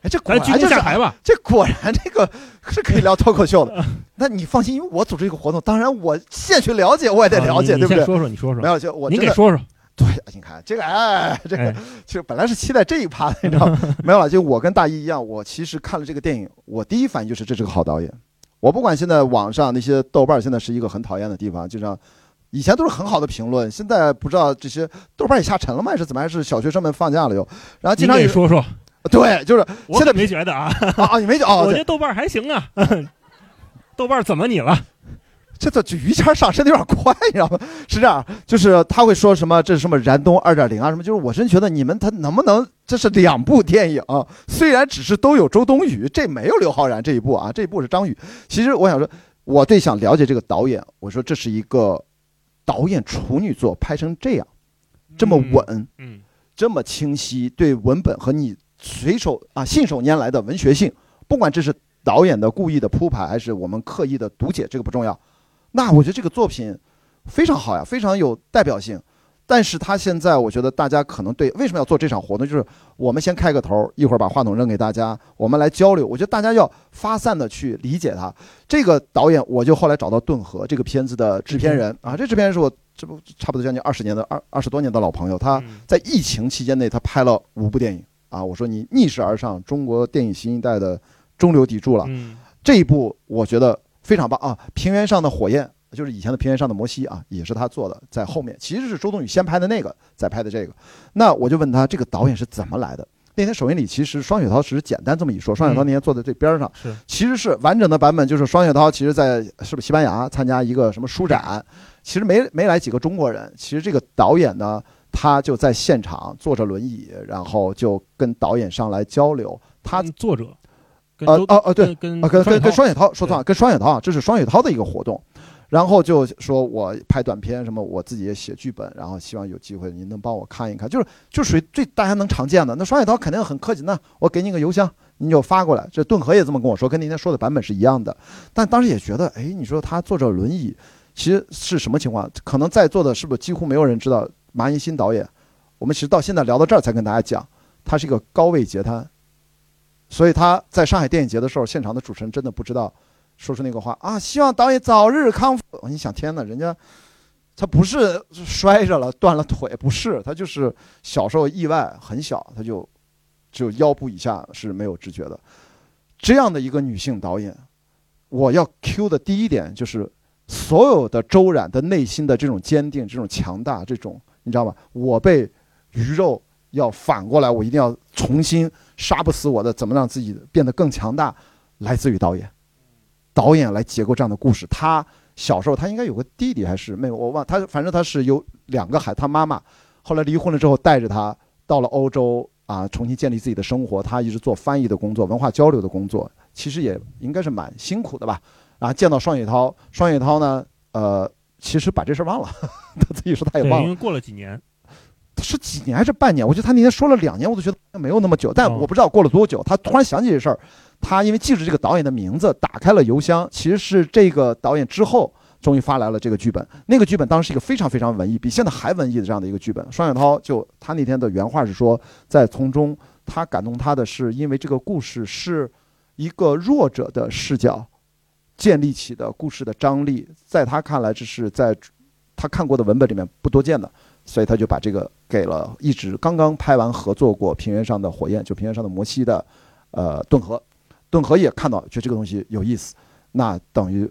哎，这果然就是下台吧？这果然这个是可以聊脱口秀的。<laughs> 那你放心，因为我组织一个活动，当然我现去了解，我也得了解，对不对？说说，你说说，没有就我，你给说说。对，你看这个，哎，这个其实本来是期待这一趴的，你知道没有了。就我跟大一一样，我其实看了这个电影，我第一反应就是这是个好导演。我不管现在网上那些豆瓣现在是一个很讨厌的地方，就像以前都是很好的评论，现在不知道这些豆瓣也下沉了吗？还是怎么？还是小学生们放假了又？然后经常也说说，对，就是现在没觉得啊啊，你没觉得？<laughs> 我觉得豆瓣还行啊，<laughs> 豆瓣怎么你了？这这这于谦上升的有点快，你知道吗？是这样，就是他会说什么这是什么燃冬二点零啊什么，就是我真觉得你们他能不能这是两部电影，虽然只是都有周冬雨，这没有刘昊然这一部啊，这一部是张宇。其实我想说，我最想了解这个导演，我说这是一个导演处女作拍成这样，这么稳，嗯，这么清晰，对文本和你随手啊信手拈来的文学性，不管这是导演的故意的铺排，还是我们刻意的读解，这个不重要。那我觉得这个作品非常好呀，非常有代表性。但是他现在，我觉得大家可能对为什么要做这场活动，就是我们先开个头，一会儿把话筒扔给大家，我们来交流。我觉得大家要发散的去理解他。这个导演，我就后来找到顿河这个片子的制片人啊，这制片人是我这不差不多将近二十年的二二十多年的老朋友。他在疫情期间内，他拍了五部电影啊。我说你逆势而上，中国电影新一代的中流砥柱了。这一部我觉得。非常棒啊！平原上的火焰就是以前的平原上的摩西啊，也是他做的，在后面其实是周冬雨先拍的那个，再拍的这个。那我就问他，这个导演是怎么来的？那天首映礼其实双雪涛只是简单这么一说，双雪涛那天坐在这边上，是其实是完整的版本，就是双雪涛其实在是不是西班牙参加一个什么书展，其实没没来几个中国人。其实这个导演呢，他就在现场坐着轮椅，然后就跟导演上来交流。他作者。呃哦哦对，跟跟跟跟双雪涛说错了，跟双雪涛啊，这是双雪涛的一个活动，然后就说我拍短片什么，我自己也写剧本，然后希望有机会您能帮我看一看，就是就属于最大家能常见的。那双雪涛肯定很客气，那我给你个邮箱，你就发过来。这顿河也这么跟我说，跟那天说的版本是一样的。但当时也觉得，哎，你说他坐着轮椅，其实是什么情况？可能在座的是不是几乎没有人知道马银新导演？我们其实到现在聊到这儿才跟大家讲，他是一个高位截瘫。所以他在上海电影节的时候，现场的主持人真的不知道说出那个话啊！希望导演早日康复。你想，天哪，人家他不是摔着了断了腿，不是，他就是小时候意外很小，他就就腰部以下是没有知觉的。这样的一个女性导演，我要 Q 的第一点就是所有的周冉的内心的这种坚定、这种强大、这种你知道吗？我被鱼肉。要反过来，我一定要重新杀不死我的，怎么让自己变得更强大？来自于导演，导演来结构这样的故事。他小时候他应该有个弟弟还是妹妹，我忘他，反正他是有两个孩，他妈妈后来离婚了之后带着他到了欧洲啊，重新建立自己的生活。他一直做翻译的工作，文化交流的工作，其实也应该是蛮辛苦的吧。然后见到双雪涛，双雪涛呢，呃，其实把这事忘了，<laughs> 他自己说他也忘了，因为过了几年。是几年还是半年？我觉得他那天说了两年，我都觉得没有那么久。但我不知道过了多久，他突然想起这事儿。他因为记住这个导演的名字，打开了邮箱，其实是这个导演之后终于发来了这个剧本。那个剧本当时是一个非常非常文艺，比现在还文艺的这样的一个剧本。双雪涛就他那天的原话是说，在从中他感动他的是，因为这个故事是一个弱者的视角建立起的故事的张力，在他看来这是在他看过的文本里面不多见的。所以他就把这个给了一直刚刚拍完合作过《平原上的火焰》就《平原上的摩西》的，呃，顿河，顿河也看到觉得这个东西有意思，那等于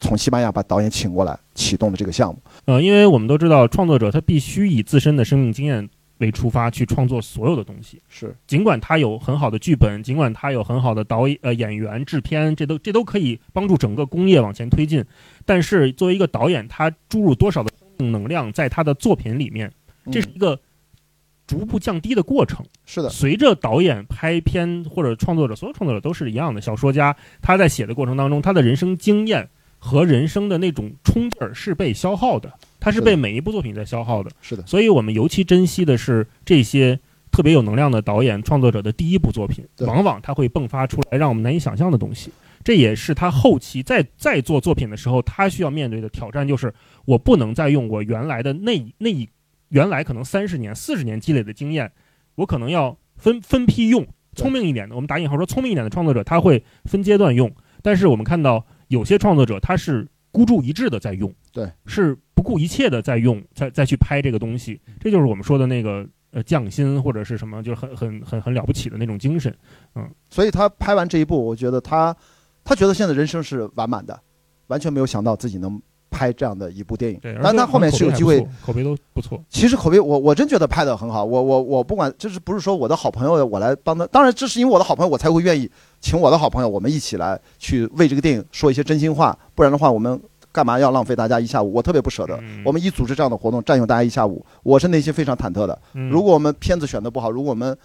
从西班牙把导演请过来，启动了这个项目。呃，因为我们都知道，创作者他必须以自身的生命经验为出发去创作所有的东西。是，尽管他有很好的剧本，尽管他有很好的导演、呃演员、制片，这都这都可以帮助整个工业往前推进。但是作为一个导演，他注入多少的能量在他的作品里面，这是一个逐步降低的过程。是的，随着导演拍片或者创作者，所有创作者都是一样的。小说家他在写的过程当中，他的人生经验。和人生的那种冲劲儿是被消耗的，他是被每一部作品在消耗的。是的，所以我们尤其珍惜的是这些特别有能量的导演创作者的第一部作品，往往他会迸发出来让我们难以想象的东西。这也是他后期再再做作品的时候，他需要面对的挑战，就是我不能再用我原来的那那一原来可能三十年、四十年积累的经验，我可能要分分批用。聪明一点的，我们打引号说聪明一点的创作者，他会分阶段用。但是我们看到。有些创作者他是孤注一掷的在用，对，是不顾一切的在用，再再去拍这个东西，这就是我们说的那个呃匠心或者是什么，就是很很很很了不起的那种精神，嗯。所以他拍完这一部，我觉得他他觉得现在人生是完满的，完全没有想到自己能。拍这样的一部电影，但他后面是有机会，口碑都不错。其实口碑，我我真觉得拍的很好。我我我不管，就是不是说我的好朋友我来帮他，当然这是因为我的好朋友，我才会愿意请我的好朋友，我们一起来去为这个电影说一些真心话。不然的话，我们干嘛要浪费大家一下午？我特别不舍得。我们一组织这样的活动，占用大家一下午，我是内心非常忐忑的。如果我们片子选的不好，如果我们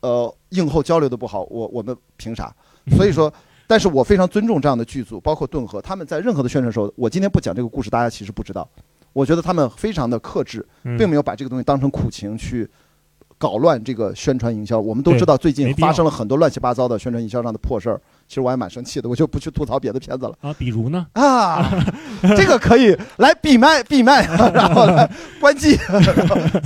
呃映后交流的不好，我我们凭啥？所以说。但是我非常尊重这样的剧组，包括顿河，他们在任何的宣传时候，我今天不讲这个故事，大家其实不知道。我觉得他们非常的克制，并没有把这个东西当成苦情去搞乱这个宣传营销。我们都知道最近发生了很多乱七八糟的宣传营销上的破事儿，其实我还蛮生气的，<laughs> 我就不去吐槽别的片子了啊。比如呢？啊，<laughs> 这个可以来闭麦闭麦，<laughs> 然后关机，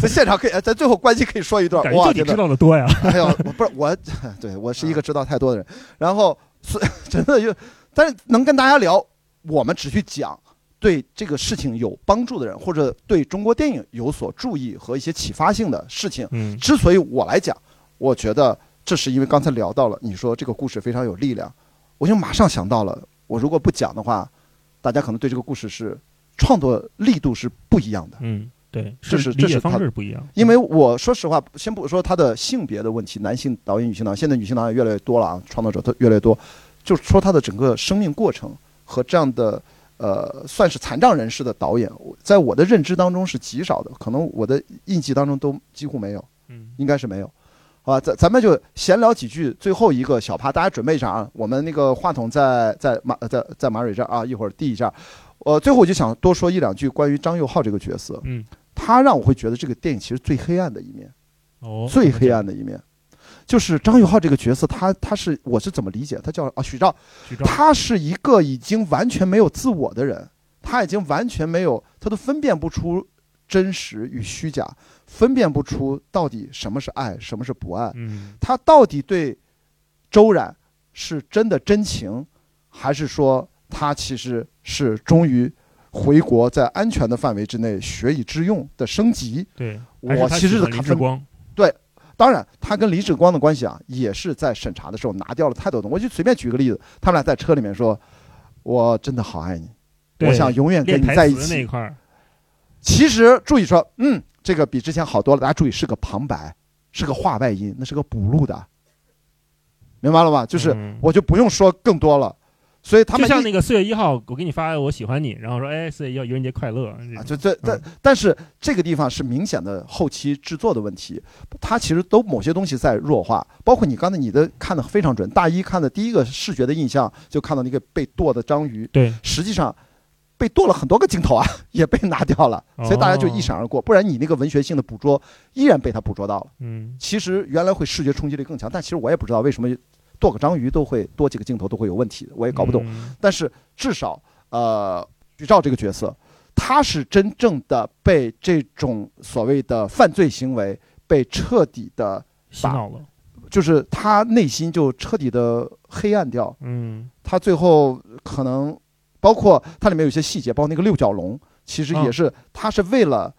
在现场可以在最后关机可以说一段。哇，你知道的多呀！哎呦，不是我，对我是一个知道太多的人，然后。是真的就，但是能跟大家聊，我们只去讲对这个事情有帮助的人，或者对中国电影有所注意和一些启发性的事情。嗯，之所以我来讲，我觉得这是因为刚才聊到了，你说这个故事非常有力量，我就马上想到了，我如果不讲的话，大家可能对这个故事是创作力度是不一样的。嗯。对，这是这是方式不一样。因为我说实话，先不说他的性别的问题，男性导演、女性导演，现在女性导演越来越多了啊，创作者都越来越多。就说他的整个生命过程和这样的呃，算是残障人士的导演，在我的认知当中是极少的，可能我的印记当中都几乎没有，嗯，应该是没有。好吧，咱咱们就闲聊几句，最后一个小趴，大家准备一下啊，我们那个话筒在在马在在马蕊这儿啊，一会儿递一下。呃，最后我就想多说一两句关于张佑浩这个角色。嗯，他让我会觉得这个电影其实最黑暗的一面，哦，最黑暗的一面，就是张宇浩这个角色，他他是我是怎么理解？他叫啊许兆，他是一个已经完全没有自我的人，他已经完全没有，他都分辨不出真实与虚假，分辨不出到底什么是爱，什么是不爱。嗯，他到底对周冉是真的真情，还是说？他其实是终于回国，在安全的范围之内学以致用的升级。对，我其实的李志光。对，当然他跟李志光的关系啊，也是在审查的时候拿掉了太多东西。我就随便举个例子，他们俩在车里面说：“我真的好爱你，我想永远跟你在一起。”其实注意说，嗯，这个比之前好多了。大家注意，是个旁白，是个话外音，那是个补录的，明白了吧？就是我就不用说更多了。所以他们就像那个四月一号，我给你发我喜欢你，然后说哎四月一号愚人节快乐啊，就这但但是这个地方是明显的后期制作的问题，它其实都某些东西在弱化，包括你刚才你的看的非常准，大一看的第一个视觉的印象就看到那个被剁的章鱼，对，实际上被剁了很多个镜头啊，<laughs> 也被拿掉了，所以大家就一闪而过，不然你那个文学性的捕捉依然被他捕捉到了，嗯，其实原来会视觉冲击力更强，但其实我也不知道为什么。剁个章鱼都会多几个镜头都会有问题，我也搞不懂。但是至少，呃，徐照这个角色，他是真正的被这种所谓的犯罪行为被彻底的洗脑了，就是他内心就彻底的黑暗掉。嗯，他最后可能包括它里面有些细节，包括那个六角龙，其实也是他是为了。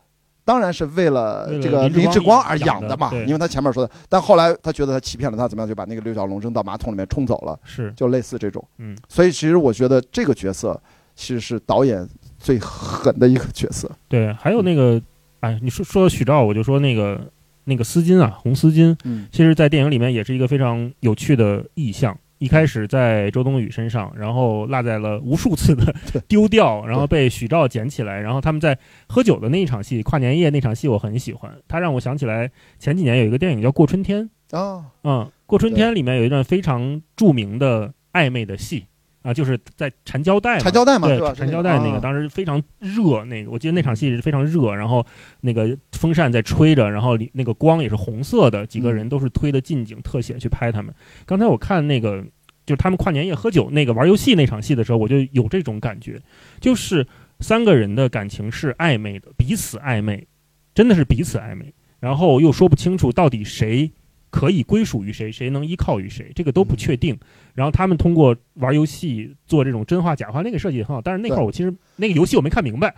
当然是为了这个林志光而养的嘛，因为他前面说的，但后来他觉得他欺骗了他，怎么样就把那个六角龙扔到马桶里面冲走了，是。就类似这种，嗯，所以其实我觉得这个角色其实是导演最狠的一个角色。对，还有那个，哎，你说说许兆，我就说那个那个丝巾啊，红丝巾，嗯，其实，在电影里面也是一个非常有趣的意象。一开始在周冬雨身上，然后落在了无数次的 <laughs> 丢掉，然后被许照捡起来，然后他们在喝酒的那一场戏，跨年夜那场戏我很喜欢，它让我想起来前几年有一个电影叫《过春天》啊，嗯，《过春天》里面有一段非常著名的暧昧的戏。啊，就是在缠胶带，缠胶带嘛，对缠胶带那个，当时非常热，那个我记得那场戏是非常热，然后那个风扇在吹着，然后那个光也是红色的，几个人都是推的近景特写去拍他们。刚才我看那个，就是他们跨年夜喝酒那个玩游戏那场戏的时候，我就有这种感觉，就是三个人的感情是暧昧的，彼此暧昧，真的是彼此暧昧，然后又说不清楚到底谁。可以归属于谁，谁能依靠于谁，这个都不确定。然后他们通过玩游戏做这种真话假话，那个设计也很好。但是那块儿我其实那个游戏我没看明白。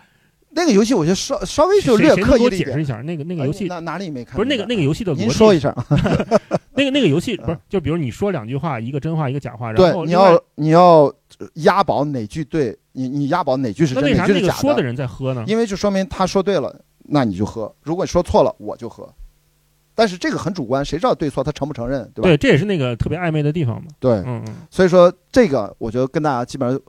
那个游戏我觉得稍稍微就略刻意解释一下，那个那个游戏哪哪里没看？不是那个那个游戏的逻辑。您说一下。<laughs> 那个那个游戏不是就比如你说两句话，一个真话，一个假话，然后你要你要押宝哪句对，你你押宝哪句是真，哪句是假的？说的人在喝呢？因为就说明他说对了，那你就喝；如果说错了，我就喝。但是这个很主观，谁知道对错？他承不承认，对吧？对，这也是那个特别暧昧的地方嘛。对，嗯嗯。所以说这个，我觉得跟大家基本上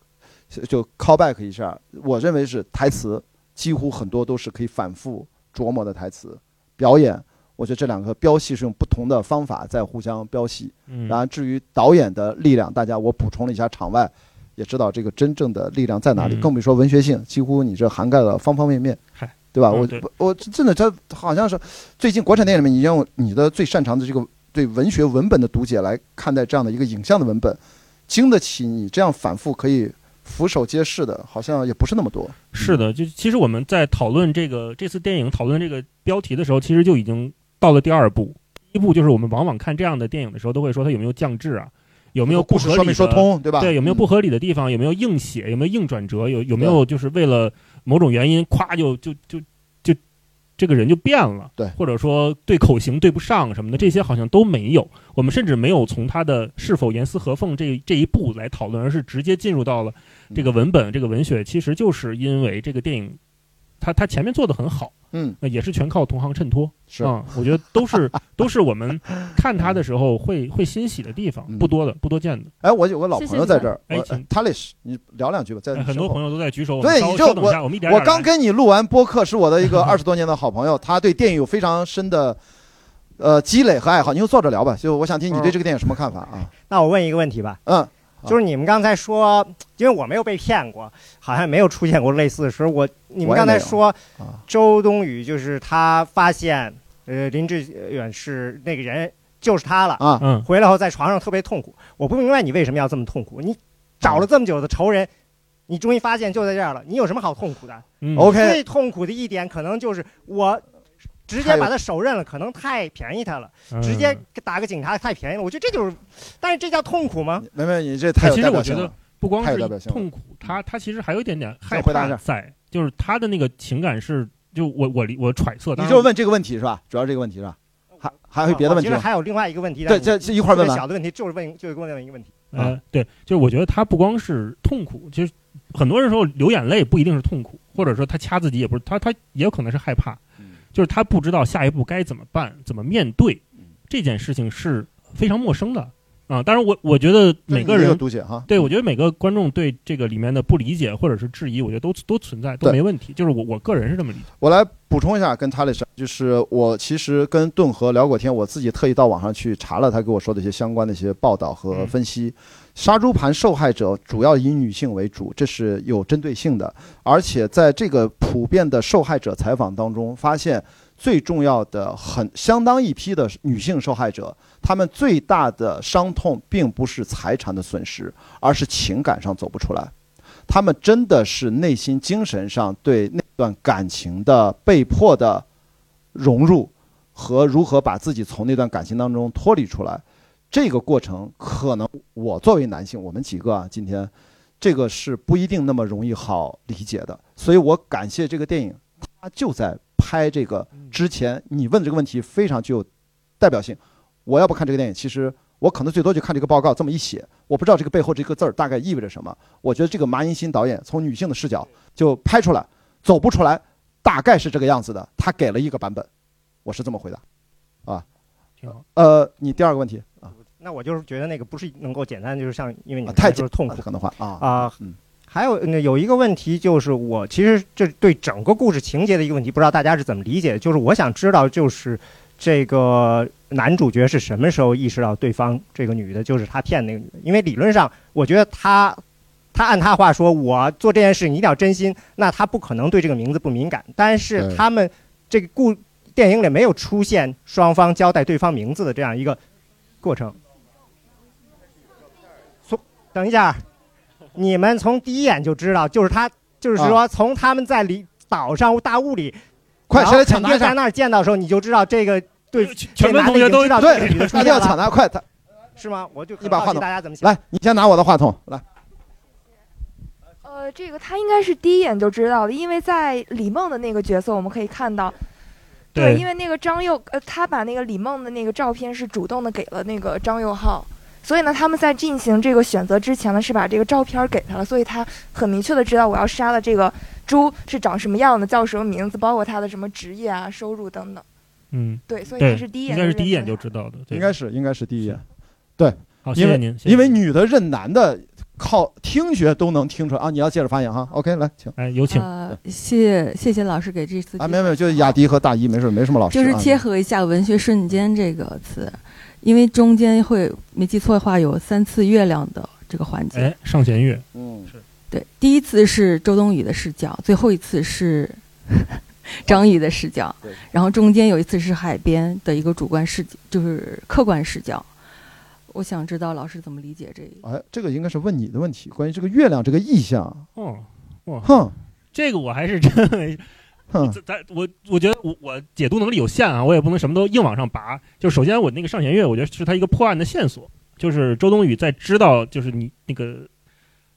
就 call back 一下。我认为是台词，几乎很多都是可以反复琢磨的台词。表演，我觉得这两个飙戏是用不同的方法在互相飙戏。嗯。然后至于导演的力量，大家我补充了一下场外，也知道这个真正的力量在哪里。更别说文学性，几乎你这涵盖了方方面面。嗨。对吧？我我真的，他好像是最近国产电影里面，你用你的最擅长的这个对文学文本的读解来看待这样的一个影像的文本，经得起你这样反复可以俯首皆是的，好像也不是那么多。是的，就其实我们在讨论这个这次电影讨论这个标题的时候，其实就已经到了第二步。第一步就是我们往往看这样的电影的时候，都会说它有没有降智啊，有没有故事说没说通，对吧？对，有没有不合理的地方？有没有硬写？有没有硬转折？有有没有就是为了。某种原因，咵就就就就这个人就变了，对，或者说对口型对不上什么的，这些好像都没有。我们甚至没有从他的是否严丝合缝这这一步来讨论，而是直接进入到了这个文本、这个文学。其实就是因为这个电影，他他前面做的很好。嗯，也是全靠同行衬托，是啊，我觉得都是都是我们看他的时候会会欣喜的地方，不多的不多见的。哎，我有个老朋友在这儿，哎，请 Talish，你聊两句吧。在很多朋友都在举手，对，你就我我们我刚跟你录完播客，是我的一个二十多年的好朋友，他对电影有非常深的呃积累和爱好。你就坐着聊吧，就我想听你对这个电影什么看法啊？那我问一个问题吧，嗯。就是你们刚才说，因为我没有被骗过，好像没有出现过类似的事。我你们刚才说，周冬雨就是他发现，呃，林志远是那个人，就是他了啊。回来后在床上特别痛苦。我不明白你为什么要这么痛苦？你找了这么久的仇人，你终于发现就在这儿了，你有什么好痛苦的？OK，最痛苦的一点可能就是我。直接把他手刃了，可能太便宜他了。直接打个警察太便宜了，我觉得这就是，但是这叫痛苦吗？没没，你这太有其实我觉得不光是痛苦，他他其实还有一点点害怕在，就是他的那个情感是，就我我我揣测，你就问这个问题是吧？主要这个问题是吧？还还有别的问题？其实还有另外一个问题。对，这这一块问小的问题就是问，就是问问一个问题。呃，对，就是我觉得他不光是痛苦，其实很多人说流眼泪不一定是痛苦，或者说他掐自己也不是，他他也有可能是害怕。就是他不知道下一步该怎么办，怎么面对这件事情是非常陌生的啊。当然，我我觉得每个人读解哈，对我觉得每个观众对这个里面的不理解或者是质疑，我觉得都都存在，都没问题。就是我我个人是这么理解。我来补充一下，跟他的事，就是我其实跟顿河聊过天，我自己特意到网上去查了他给我说的一些相关的一些报道和分析。杀猪盘受害者主要以女性为主，这是有针对性的。而且在这个普遍的受害者采访当中，发现最重要的很相当一批的女性受害者，她们最大的伤痛并不是财产的损失，而是情感上走不出来。她们真的是内心精神上对那段感情的被迫的融入，和如何把自己从那段感情当中脱离出来。这个过程可能我作为男性，我们几个啊，今天这个是不一定那么容易好理解的，所以我感谢这个电影，它就在拍这个之前，你问这个问题非常具有代表性。我要不看这个电影，其实我可能最多就看这个报告这么一写，我不知道这个背后这个字儿大概意味着什么。我觉得这个马银新导演从女性的视角就拍出来，走不出来，大概是这个样子的。他给了一个版本，我是这么回答，啊，挺好。呃，你第二个问题，那我就是觉得那个不是能够简单，就是像因为你太就是痛苦可能话啊啊，嗯。还有那有一个问题就是，我其实这对整个故事情节的一个问题，不知道大家是怎么理解的？就是我想知道，就是这个男主角是什么时候意识到对方这个女的就是他骗那个女的？因为理论上，我觉得他他按他话说，我做这件事你一定要真心，那他不可能对这个名字不敏感。但是他们这个故电影里没有出现双方交代对方名字的这样一个过程。从等一下。你们从第一眼就知道，就是他，就是说，从他们在里岛上大雾里，快谁来抢答在那儿见到的时候，你就知道这个对全班同学都知道对，一定要抢答，快他，是吗？我就你把话筒大家怎么想？来，你先拿我的话筒来。呃，这个他应该是第一眼就知道了，因为在李梦的那个角色，我们可以看到，对，因为那个张佑，呃，他把那个李梦的那个照片是主动的给了那个张佑浩。所以呢，他们在进行这个选择之前呢，是把这个照片给他了，所以他很明确的知道我要杀的这个猪是长什么样的，叫什么名字，包括他的什么职业啊、收入等等。嗯，对，所以他是第一眼，应该是第一眼就知道的，应该是应该是第一眼。对，好，谢谢您。因为女的认男的靠听觉都能听出来啊！你要接着发言哈，OK，来，请。哎，有请。呃，谢谢谢谢老师给这次啊，没有没有，就雅迪和大一，没事没什么老师。就是切合一下“文学瞬间”这个词。因为中间会没记错的话，有三次月亮的这个环节。哎，上弦月，嗯，是对。第一次是周冬雨的视角，最后一次是 <laughs> 张宇的视角。然后中间有一次是海边的一个主观视角，就是客观视角。我想知道老师怎么理解这个？哎，这个应该是问你的问题，关于这个月亮这个意象。哦，哇，哼，这个我还是真。咱我我觉得我我解读能力有限啊，我也不能什么都硬往上拔。就首先我那个上弦月，我觉得是他一个破案的线索，就是周冬雨在知道就是你那个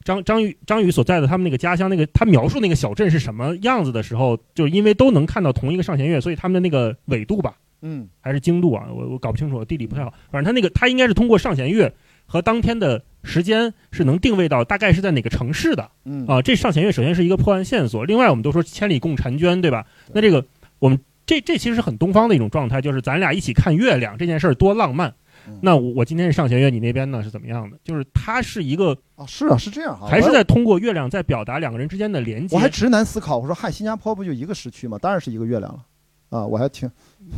张张宇张宇所在的他们那个家乡那个他描述那个小镇是什么样子的时候，就是因为都能看到同一个上弦月，所以他们的那个纬度吧，嗯，还是经度啊，我我搞不清楚，地理不太好。反正他那个他应该是通过上弦月和当天的。时间是能定位到大概是在哪个城市的，嗯啊，这上弦月首先是一个破案线索。另外，我们都说千里共婵娟，对吧？那这个我们这这其实是很东方的一种状态，就是咱俩一起看月亮这件事儿多浪漫。那我今天是上弦月，你那边呢是怎么样的？就是它是一个啊，是啊，是这样哈，还是在通过月亮在表达两个人之间的连接？我还直男思考，我说嗨，新加坡不就一个时区吗？当然是一个月亮了啊！我还挺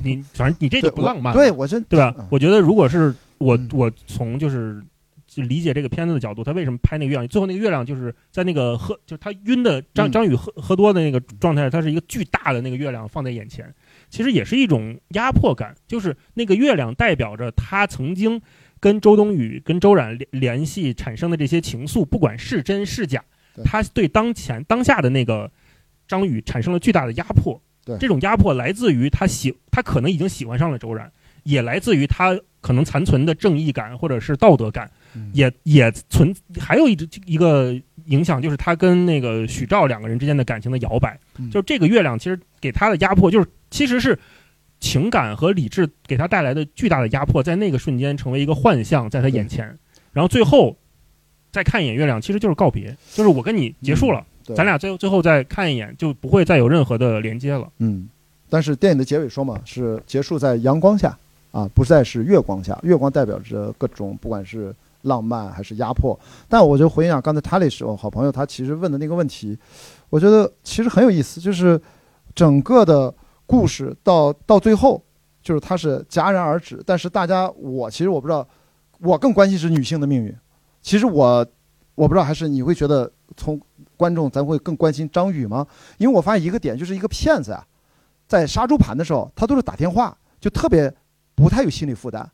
你，反正你这就不浪漫，对我这对吧？我觉得如果是我，我从就是。就理解这个片子的角度，他为什么拍那个月亮？最后那个月亮就是在那个喝，就是他晕的张张宇喝喝多的那个状态，它是一个巨大的那个月亮放在眼前，其实也是一种压迫感。就是那个月亮代表着他曾经跟周冬雨、跟周冉联联系产生的这些情愫，不管是真是假，他对当前当下的那个张宇产生了巨大的压迫。这种压迫来自于他喜，他可能已经喜欢上了周冉，也来自于他可能残存的正义感或者是道德感。也也存，还有一一个影响就是他跟那个许兆两个人之间的感情的摇摆，就是这个月亮其实给他的压迫，就是其实是情感和理智给他带来的巨大的压迫，在那个瞬间成为一个幻象在他眼前，然后最后再看一眼月亮，其实就是告别，就是我跟你结束了，咱俩最最后再看一眼，就不会再有任何的连接了。嗯，但是电影的结尾说嘛，是结束在阳光下啊，不再是月光下，月光代表着各种不管是。浪漫还是压迫？但我就回想，刚才他那时候好朋友他其实问的那个问题，我觉得其实很有意思，就是整个的故事到到最后，就是它是戛然而止。但是大家，我其实我不知道，我更关心是女性的命运。其实我我不知道，还是你会觉得从观众咱会更关心张宇吗？因为我发现一个点，就是一个骗子啊，在杀猪盘的时候，他都是打电话，就特别不太有心理负担，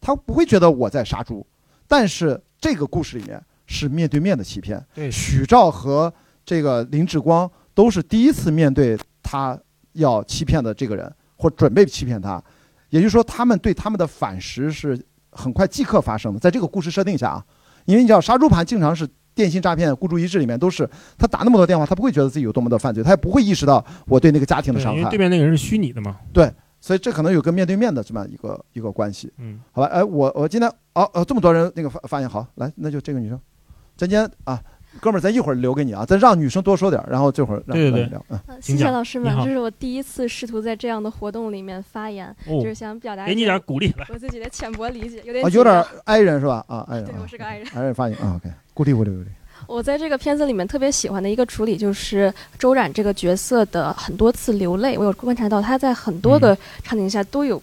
他不会觉得我在杀猪。但是这个故事里面是面对面的欺骗。对，许兆和这个林志光都是第一次面对他要欺骗的这个人，或准备欺骗他。也就是说，他们对他们的反噬是很快即刻发生的。在这个故事设定下啊，因为你知道杀猪盘经常是电信诈骗孤注一掷里面都是，他打那么多电话，他不会觉得自己有多么的犯罪，他也不会意识到我对那个家庭的伤害。因为对面那个人是虚拟的嘛。对，所以这可能有个面对面的这么一个一个关系。嗯，好吧，哎，我我今天哦哦这么多人那个发发言好，来那就这个女生，咱今天啊。哥们儿，咱一会儿留给你啊，咱让女生多说点，然后这会儿让对对聊。嗯，谢谢老师们，这是我第一次试图在这样的活动里面发言，就是想表达给你点鼓励，我自己的浅薄理解，有点啊，有点挨人是吧？啊，挨人，对我是个挨人，挨人发言啊，OK，鼓励鼓励鼓励。我在这个片子里面特别喜欢的一个处理，就是周冉这个角色的很多次流泪，我有观察到他在很多个场景下都有。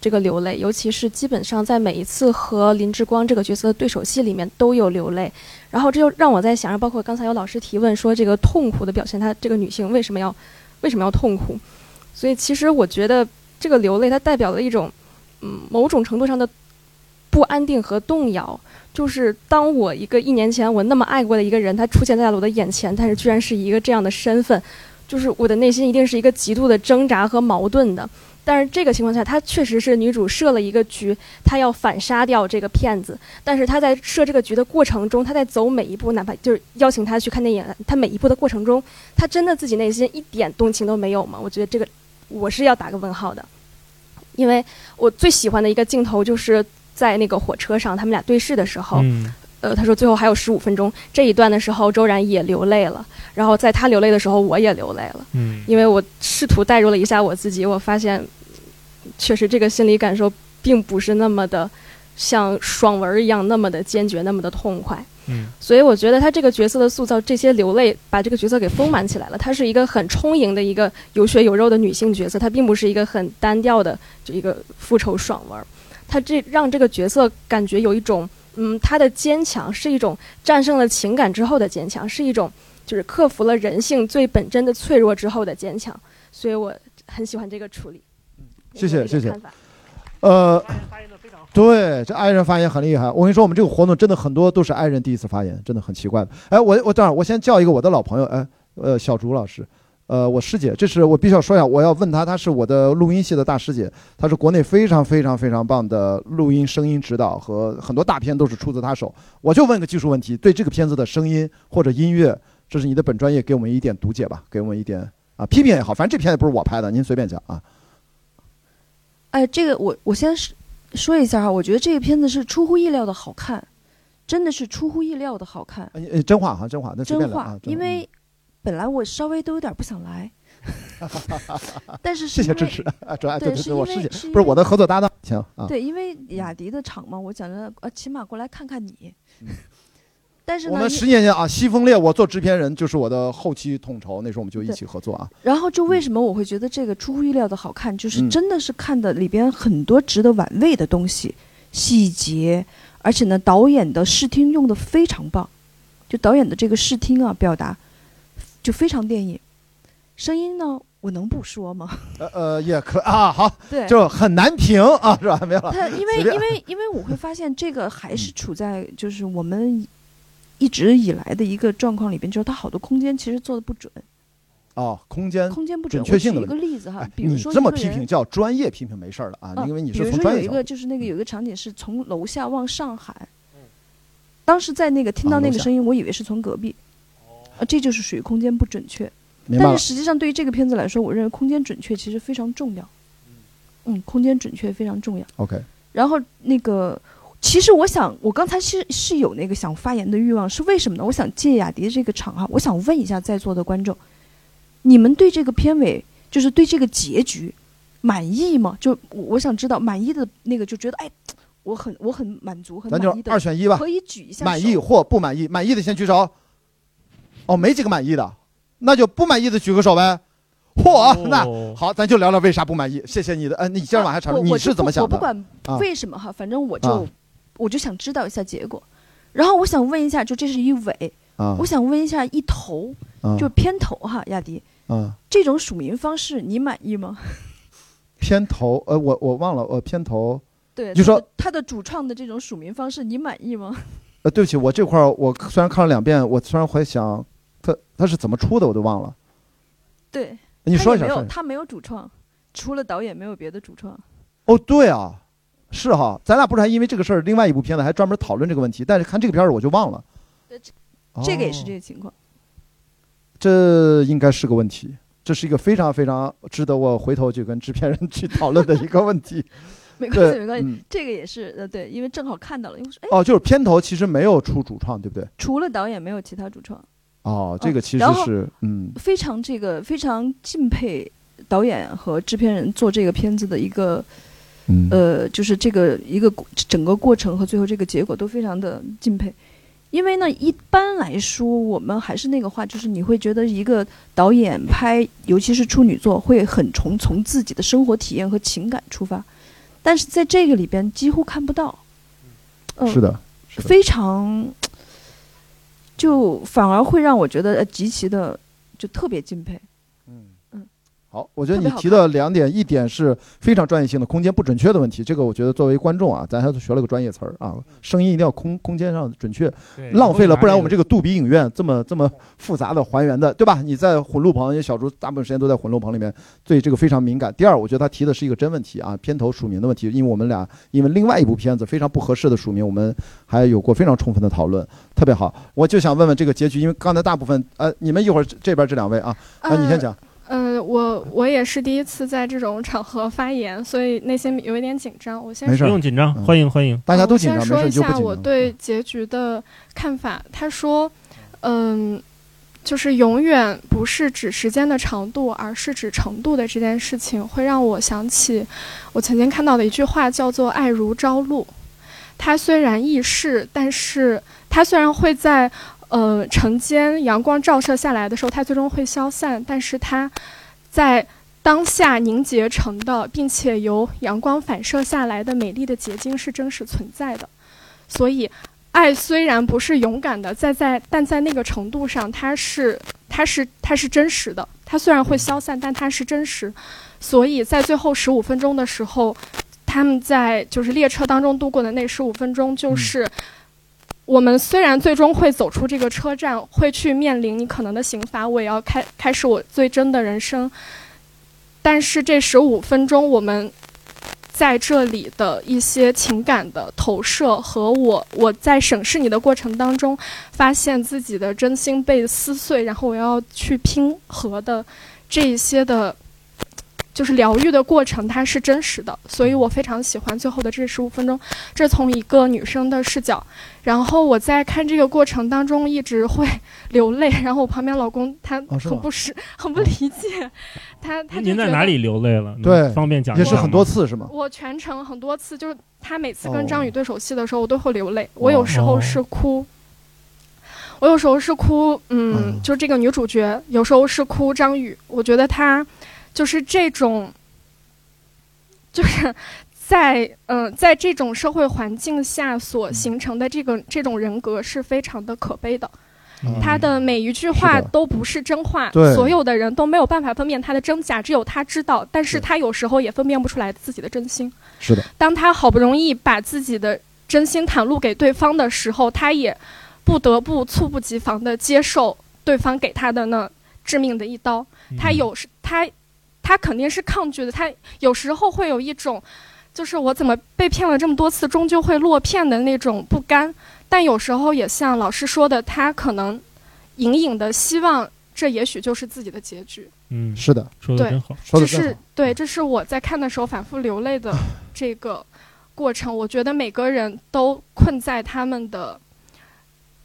这个流泪，尤其是基本上在每一次和林志光这个角色的对手戏里面都有流泪，然后这就让我在想，包括刚才有老师提问说这个痛苦的表现，她这个女性为什么要为什么要痛苦？所以其实我觉得这个流泪它代表了一种嗯某种程度上的不安定和动摇，就是当我一个一年前我那么爱过的一个人，他出现在了我的眼前，但是居然是一个这样的身份，就是我的内心一定是一个极度的挣扎和矛盾的。但是这个情况下，他确实是女主设了一个局，她要反杀掉这个骗子。但是她在设这个局的过程中，她在走每一步，哪怕就是邀请他去看电影，她每一步的过程中，她真的自己内心一点动情都没有吗？我觉得这个我是要打个问号的，因为我最喜欢的一个镜头就是在那个火车上，他们俩对视的时候。呃，他说最后还有十五分钟这一段的时候，周然也流泪了。然后在他流泪的时候，我也流泪了。嗯，因为我试图代入了一下我自己，我发现，确实这个心理感受并不是那么的像爽文一样那么的坚决，那么的痛快。嗯，所以我觉得他这个角色的塑造，这些流泪把这个角色给丰满起来了。她是一个很充盈的一个有血有肉的女性角色，她并不是一个很单调的就一个复仇爽文。她这让这个角色感觉有一种。嗯，他的坚强是一种战胜了情感之后的坚强，是一种就是克服了人性最本真的脆弱之后的坚强，所以我很喜欢这个处理。谢谢谢谢。呃，对，这爱人发言很厉害。我跟你说，我们这个活动真的很多都是爱人第一次发言，真的很奇怪的。哎，我我等会儿我先叫一个我的老朋友，哎，呃，小竹老师。呃，我师姐，这是我必须要说一下，我要问她，她是我的录音系的大师姐，她是国内非常非常非常棒的录音声音指导和很多大片都是出自她手。我就问个技术问题，对这个片子的声音或者音乐，这是你的本专业，给我们一点读解吧，给我们一点啊批评也好，反正这片也不是我拍的，您随便讲啊。哎，这个我我先说一下哈，我觉得这个片子是出乎意料的好看，真的是出乎意料的好看。呃，真话哈，真话，那真话，因为。本来我稍微都有点不想来，<laughs> 但是谢谢支持啊！主要对是我师姐，不是我的合作搭档，行啊。对，因为雅迪的厂嘛，我想着呃，起码过来看看你。<laughs> 但是我们十年前啊，《西风烈》我做制片人，就是我的后期统筹，那时候我们就一起合作啊。然后就为什么我会觉得这个出乎意料的好看，就是真的是看的里边很多值得玩味的东西、细节，而且呢，导演的视听用的非常棒，就导演的这个视听啊，表达。就非常电影，声音呢，我能不说吗？呃呃，也可啊，好，对，就很难评啊，是吧？没有了。他因为因为因为我会发现这个还是处在 <laughs> 就是我们一直以来的一个状况里边，就是它好多空间其实做的不准。哦，空间空间不准确性的。举一个例子哈，比如说你这么批评叫专业批评没事儿了啊，因为你是从专业。比如说有一个就是那个有一个场景是从楼下往上喊，当时在那个听到那个声音，我以为是从隔壁。啊，这就是属于空间不准确，但是实际上对于这个片子来说，我认为空间准确其实非常重要。嗯，空间准确非常重要。OK。然后那个，其实我想，我刚才是是有那个想发言的欲望，是为什么呢？我想借雅迪这个场哈，我想问一下在座的观众，你们对这个片尾，就是对这个结局满意吗？就我想知道，满意的那个就觉得，哎，我很我很满足，很满意的。二选一吧，可以举一下。满意或不满意？满意的先举手。哦，没几个满意的，那就不满意的举个手呗。嚯，那好，咱就聊聊为啥不满意。谢谢你的，呃，你接着往下查，你是怎么想的？我不管为什么哈，反正我就我就想知道一下结果。然后我想问一下，就这是一尾，我想问一下一头，就片头哈，亚迪，这种署名方式你满意吗？<laughs> 片头，呃，我我忘了，呃，片头，对，就说他的主创的这种署名方式你满意吗？呃，对不起，我这块儿我虽然看了两遍，我虽然会想。他他是怎么出的，我都忘了。对，你说一下。没有，他没有主创，除了导演没有别的主创。哦，对啊，是哈，咱俩不是还因为这个事儿，另外一部片子还专门讨论这个问题，但是看这个片儿我就忘了。这个也是这个情况。这应该是个问题，这是一个非常非常值得我回头去跟制片人去 <laughs> 讨论的一个问题。<laughs> 没关系，没关系，这个也是呃，对，因为正好看到了，因为哦，就是片头其实没有出主创，对不对？除了导演，没有其他主创。哦，这个其实是嗯，非常这个非常敬佩导演和制片人做这个片子的一个，呃，就是这个一个整个过程和最后这个结果都非常的敬佩。因为呢，一般来说，我们还是那个话，就是你会觉得一个导演拍，尤其是处女作，会很从从自己的生活体验和情感出发，但是在这个里边几乎看不到。嗯，是的，非常，就反而会让我觉得极其的，就特别敬佩。好，我觉得你提的两点，一点是非常专业性的空间不准确的问题。这个我觉得作为观众啊，咱还是学了个专业词儿啊，声音一定要空空间上准确，浪费了，不然我们这个杜比影院这么这么复杂的还原的，对吧？你在混录棚，因为小猪大部分时间都在混录棚里面，对这个非常敏感。第二，我觉得他提的是一个真问题啊，片头署名的问题，因为我们俩因为另外一部片子非常不合适的署名，我们还有过非常充分的讨论，特别好。我就想问问这个结局，因为刚才大部分呃，你们一会儿这边这两位啊，啊，你先讲。嗯，我我也是第一次在这种场合发言，所以内心有一点紧张。我先不用紧张，欢迎欢迎，大家都紧张。先说一下我对结局的看法。他说，嗯，就是永远不是指时间的长度，而是指程度的这件事情，会让我想起我曾经看到的一句话，叫做“爱如朝露”。它虽然易逝，但是它虽然会在。呃，晨间阳光照射下来的时候，它最终会消散，但是它在当下凝结成的，并且由阳光反射下来的美丽的结晶是真实存在的。所以，爱虽然不是勇敢的，在在，但在那个程度上，它是它是它是真实的。它虽然会消散，但它是真实。所以在最后十五分钟的时候，他们在就是列车当中度过的那十五分钟，就是。我们虽然最终会走出这个车站，会去面临你可能的刑罚，我也要开开始我最真的人生。但是这十五分钟，我们在这里的一些情感的投射和我我在审视你的过程当中，发现自己的真心被撕碎，然后我要去拼合的这一些的。就是疗愈的过程，它是真实的，所以我非常喜欢最后的这十五分钟。这从一个女生的视角，然后我在看这个过程当中一直会流泪，然后我旁边老公他很不是很不理解，他他您在哪里流泪了？对，方便讲也是很多次是吗？我全程很多次，就是他每次跟张宇对手戏的时候，我都会流泪。我有时候是哭，我有时候是哭，嗯，就这个女主角，有时候是哭张宇。我觉得他。就是这种，就是在嗯，在这种社会环境下所形成的这个这种人格是非常的可悲的。他的每一句话都不是真话，所有的人都没有办法分辨他的真假，只有他知道。但是他有时候也分辨不出来自己的真心。是的。当他好不容易把自己的真心袒露给对方的时候，他也不得不猝不及防的接受对方给他的那致命的一刀。他有时他。他肯定是抗拒的，他有时候会有一种，就是我怎么被骗了这么多次，终究会落骗的那种不甘。但有时候也像老师说的，他可能隐隐的希望，这也许就是自己的结局。嗯，是的，说的真好，说的真好。这是对，这是我在看的时候反复流泪的这个过程。我觉得每个人都困在他们的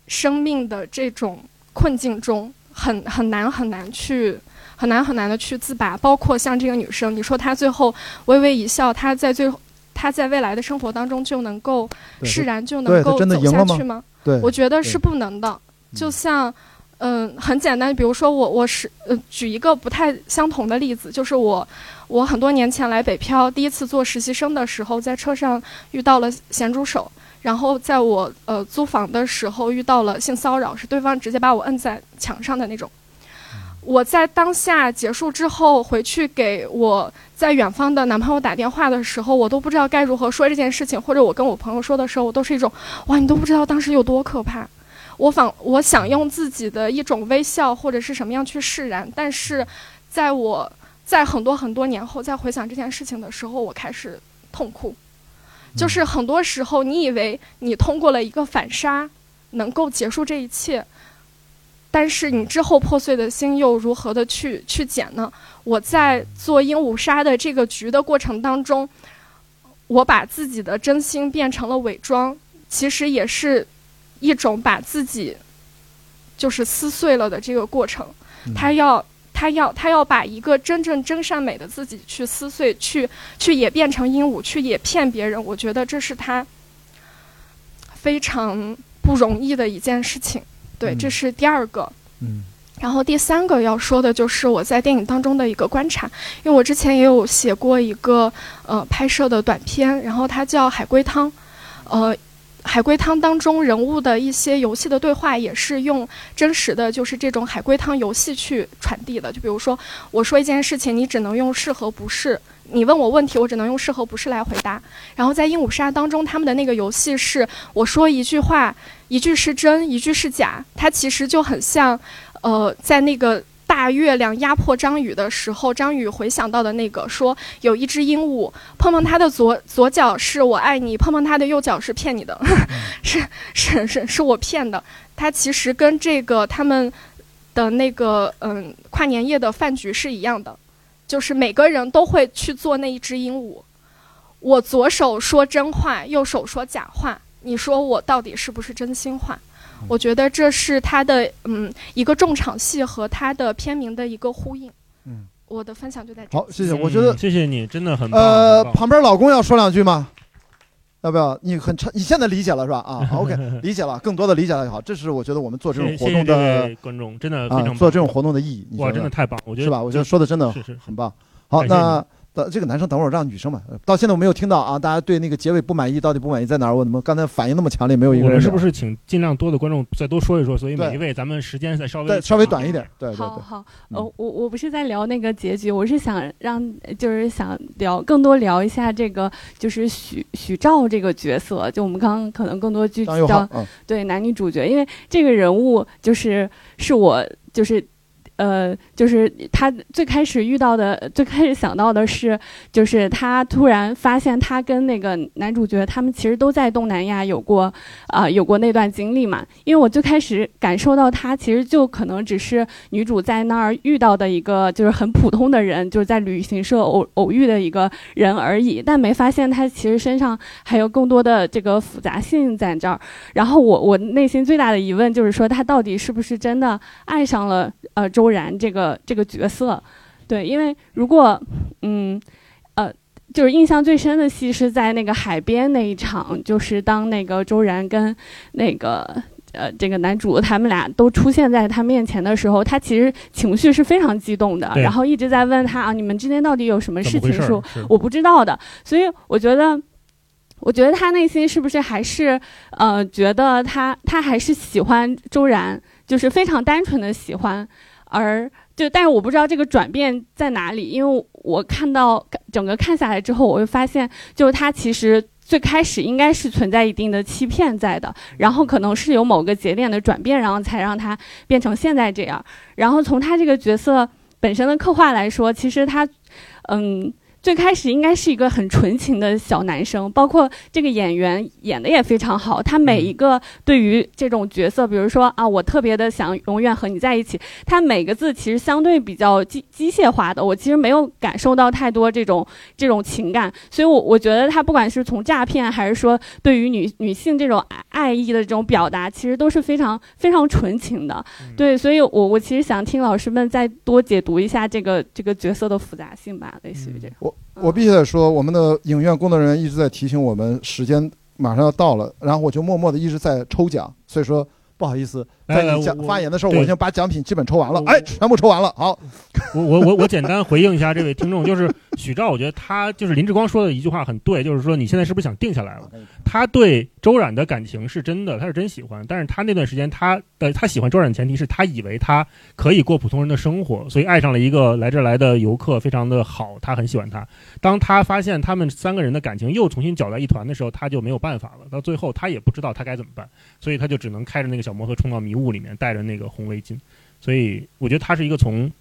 生命的这种困境中，很很难很难去。很难很难的去自拔，包括像这个女生，你说她最后微微一笑，她在最后，她在未来的生活当中就能够释然，就能够走下去吗？对，我觉得是不能的。就像，嗯，很简单，比如说我，我是，呃，举一个不太相同的例子，就是我，我很多年前来北漂，第一次做实习生的时候，在车上遇到了咸猪手，然后在我呃租房的时候遇到了性骚扰，是对方直接把我摁在墙上的那种。我在当下结束之后回去给我在远方的男朋友打电话的时候，我都不知道该如何说这件事情，或者我跟我朋友说的时候，我都是一种哇，你都不知道当时有多可怕。我仿我想用自己的一种微笑或者是什么样去释然，但是在我在很多很多年后再回想这件事情的时候，我开始痛哭。就是很多时候，你以为你通过了一个反杀能够结束这一切。但是你之后破碎的心又如何的去去捡呢？我在做鹦鹉杀的这个局的过程当中，我把自己的真心变成了伪装，其实也是一种把自己就是撕碎了的这个过程。他要他要他要把一个真正真善美的自己去撕碎，去去也变成鹦鹉，去也骗别人。我觉得这是他非常不容易的一件事情。对，这是第二个。嗯，然后第三个要说的就是我在电影当中的一个观察，因为我之前也有写过一个呃拍摄的短片，然后它叫《海龟汤》，呃，《海龟汤》当中人物的一些游戏的对话也是用真实的就是这种海龟汤游戏去传递的。就比如说我说一件事情，你只能用是和不是；你问我问题，我只能用是和不是来回答。然后在《鹦鹉杀》当中，他们的那个游戏是我说一句话。一句是真，一句是假，它其实就很像，呃，在那个大月亮压迫张宇的时候，张宇回想到的那个说，有一只鹦鹉碰碰它的左左脚是我爱你，碰碰它的右脚是骗你的，<laughs> 是是是是我骗的。它其实跟这个他们的那个嗯跨年夜的饭局是一样的，就是每个人都会去做那一只鹦鹉，我左手说真话，右手说假话。你说我到底是不是真心话？我觉得这是他的嗯一个重场戏和他的片名的一个呼应。嗯，我的分享就在这。好，谢谢。我觉得谢谢你，真的很棒。呃，旁边老公要说两句吗？要不要？你很长，你现在理解了是吧？啊，<laughs> OK，理解了，更多的理解了就好。这是我觉得我们做这种活动的观众真的非常做这种活动的意义。哇，真的太棒！我觉得是吧？我觉得说的真的很棒。好，那。这个男生等会儿让女生吧。到现在我没有听到啊，大家对那个结尾不满意，到底不满意在哪儿？我怎么刚才反应那么强烈，没有一个人？是不是请尽量多的观众再多说一说？所以每一位咱们时间再稍微稍微短一点。对，好好。呃，我我不是在聊那个结局，我是想让就是想聊更多聊一下这个就是许许兆这个角色。就我们刚刚可能更多聚焦对男女主角，因为这个人物就是是我就是。呃，就是他最开始遇到的，最开始想到的是，就是他突然发现他跟那个男主角他们其实都在东南亚有过，啊，有过那段经历嘛。因为我最开始感受到他其实就可能只是女主在那儿遇到的一个就是很普通的人，就是在旅行社偶偶遇的一个人而已，但没发现他其实身上还有更多的这个复杂性在这儿。然后我我内心最大的疑问就是说，他到底是不是真的爱上了呃周。然这个这个角色，对，因为如果嗯呃，就是印象最深的戏是在那个海边那一场，就是当那个周然跟那个呃这个男主他们俩都出现在他面前的时候，他其实情绪是非常激动的，然后一直在问他啊，你们之间到底有什么事情是我不知道的，所以我觉得，我觉得他内心是不是还是呃觉得他他还是喜欢周然，就是非常单纯的喜欢。而就，但是我不知道这个转变在哪里，因为我看到整个看下来之后，我会发现，就是他其实最开始应该是存在一定的欺骗在的，然后可能是有某个节点的转变，然后才让他变成现在这样。然后从他这个角色本身的刻画来说，其实他，嗯。最开始应该是一个很纯情的小男生，包括这个演员演的也非常好。他每一个对于这种角色，比如说啊，我特别的想永远和你在一起，他每个字其实相对比较机机械化的，我其实没有感受到太多这种这种情感。所以，我我觉得他不管是从诈骗，还是说对于女女性这种爱意的这种表达，其实都是非常非常纯情的。对，所以我我其实想听老师们再多解读一下这个这个角色的复杂性吧，类似于这样。我。我必须得说，我们的影院工作人员一直在提醒我们，时间马上要到了，然后我就默默的一直在抽奖，所以说不好意思，在你讲发言的时候，我已经把奖品基本抽完了，哎，全部抽完了。好，<laughs> 我我我我简单回应一下这位听众，就是许兆，我觉得他就是林志光说的一句话很对，就是说你现在是不是想定下来了？他对周冉的感情是真的，他是真喜欢，但是他那段时间他的他喜欢周冉的前提是他以为他可以过普通人的生活，所以爱上了一个来这来的游客，非常的好，他很喜欢他。当他发现他们三个人的感情又重新搅在一团的时候，他就没有办法了。到最后他也不知道他该怎么办，所以他就只能开着那个小摩托冲到迷雾里面，带着那个红围巾。所以我觉得它是一个从。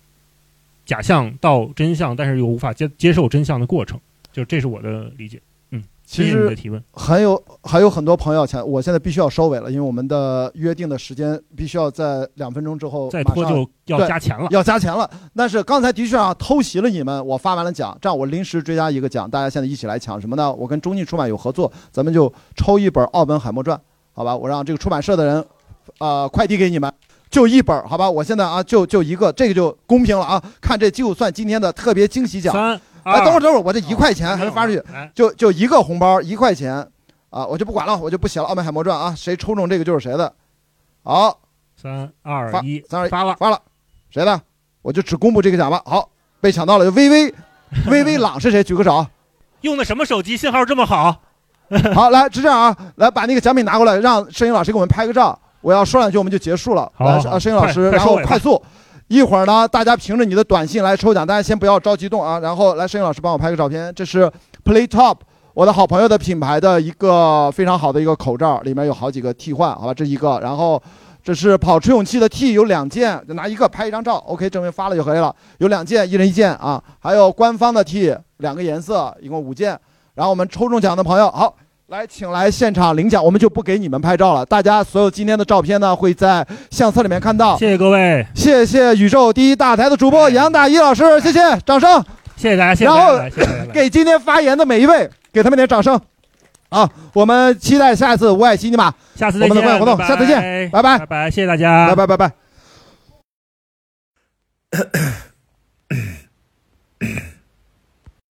假象到真相，但是又无法接接受真相的过程，就这是我的理解。嗯，其实还有还有很多朋友想，我现在必须要收尾了，因为我们的约定的时间必须要在两分钟之后，再拖就要加钱了，要加钱了。但是刚才的确啊，偷袭了你们，我发完了奖，这样我临时追加一个奖，大家现在一起来抢什么呢？我跟中信出版有合作，咱们就抽一本《奥本海默传》，好吧？我让这个出版社的人，呃，快递给你们，就一本，好吧？我现在啊，就就一个，这个就公平了啊！看这就算今天的特别惊喜奖。哎，等会儿，等会儿，我这一块钱还没发出去，就就一个红包，一块钱，啊，我就不管了，我就不写了。《奥本海默传》啊，谁抽中这个就是谁的。好，三二一，三二一，发了，发了，谁的？我就只公布这个奖吧。好，被抢到了，就微微，<laughs> 微微朗是谁？举个手。用的什么手机？信号这么好？好，来，是这样啊，来把那个奖品拿过来，让摄影老师给我们拍个照。我要说两句，我们就结束了。来，啊，摄影老师，然后快速。一会儿呢，大家凭着你的短信来抽奖，大家先不要着急动啊。然后来，摄影老师帮我拍个照片。这是 Playtop，我的好朋友的品牌的一个非常好的一个口罩，里面有好几个替换，好吧，这一个。然后这是跑吹勇气的 T，有两件，就拿一个拍一张照，OK，证明发了就可以了。有两件，一人一件啊。还有官方的 T，两个颜色，一共五件。然后我们抽中奖的朋友，好。来，请来现场领奖，我们就不给你们拍照了。大家所有今天的照片呢，会在相册里面看到。谢谢各位，谢谢宇宙第一大台的主播杨大一老师，谢谢，掌声。谢谢大家，谢谢。然后给今天发言的每一位，给他们点掌声。啊，我们期待下一次无爱西尼玛，下次。我们的观影活动，下次见，拜拜，拜拜，谢谢大家，拜拜，拜拜。<coughs> <coughs> <coughs>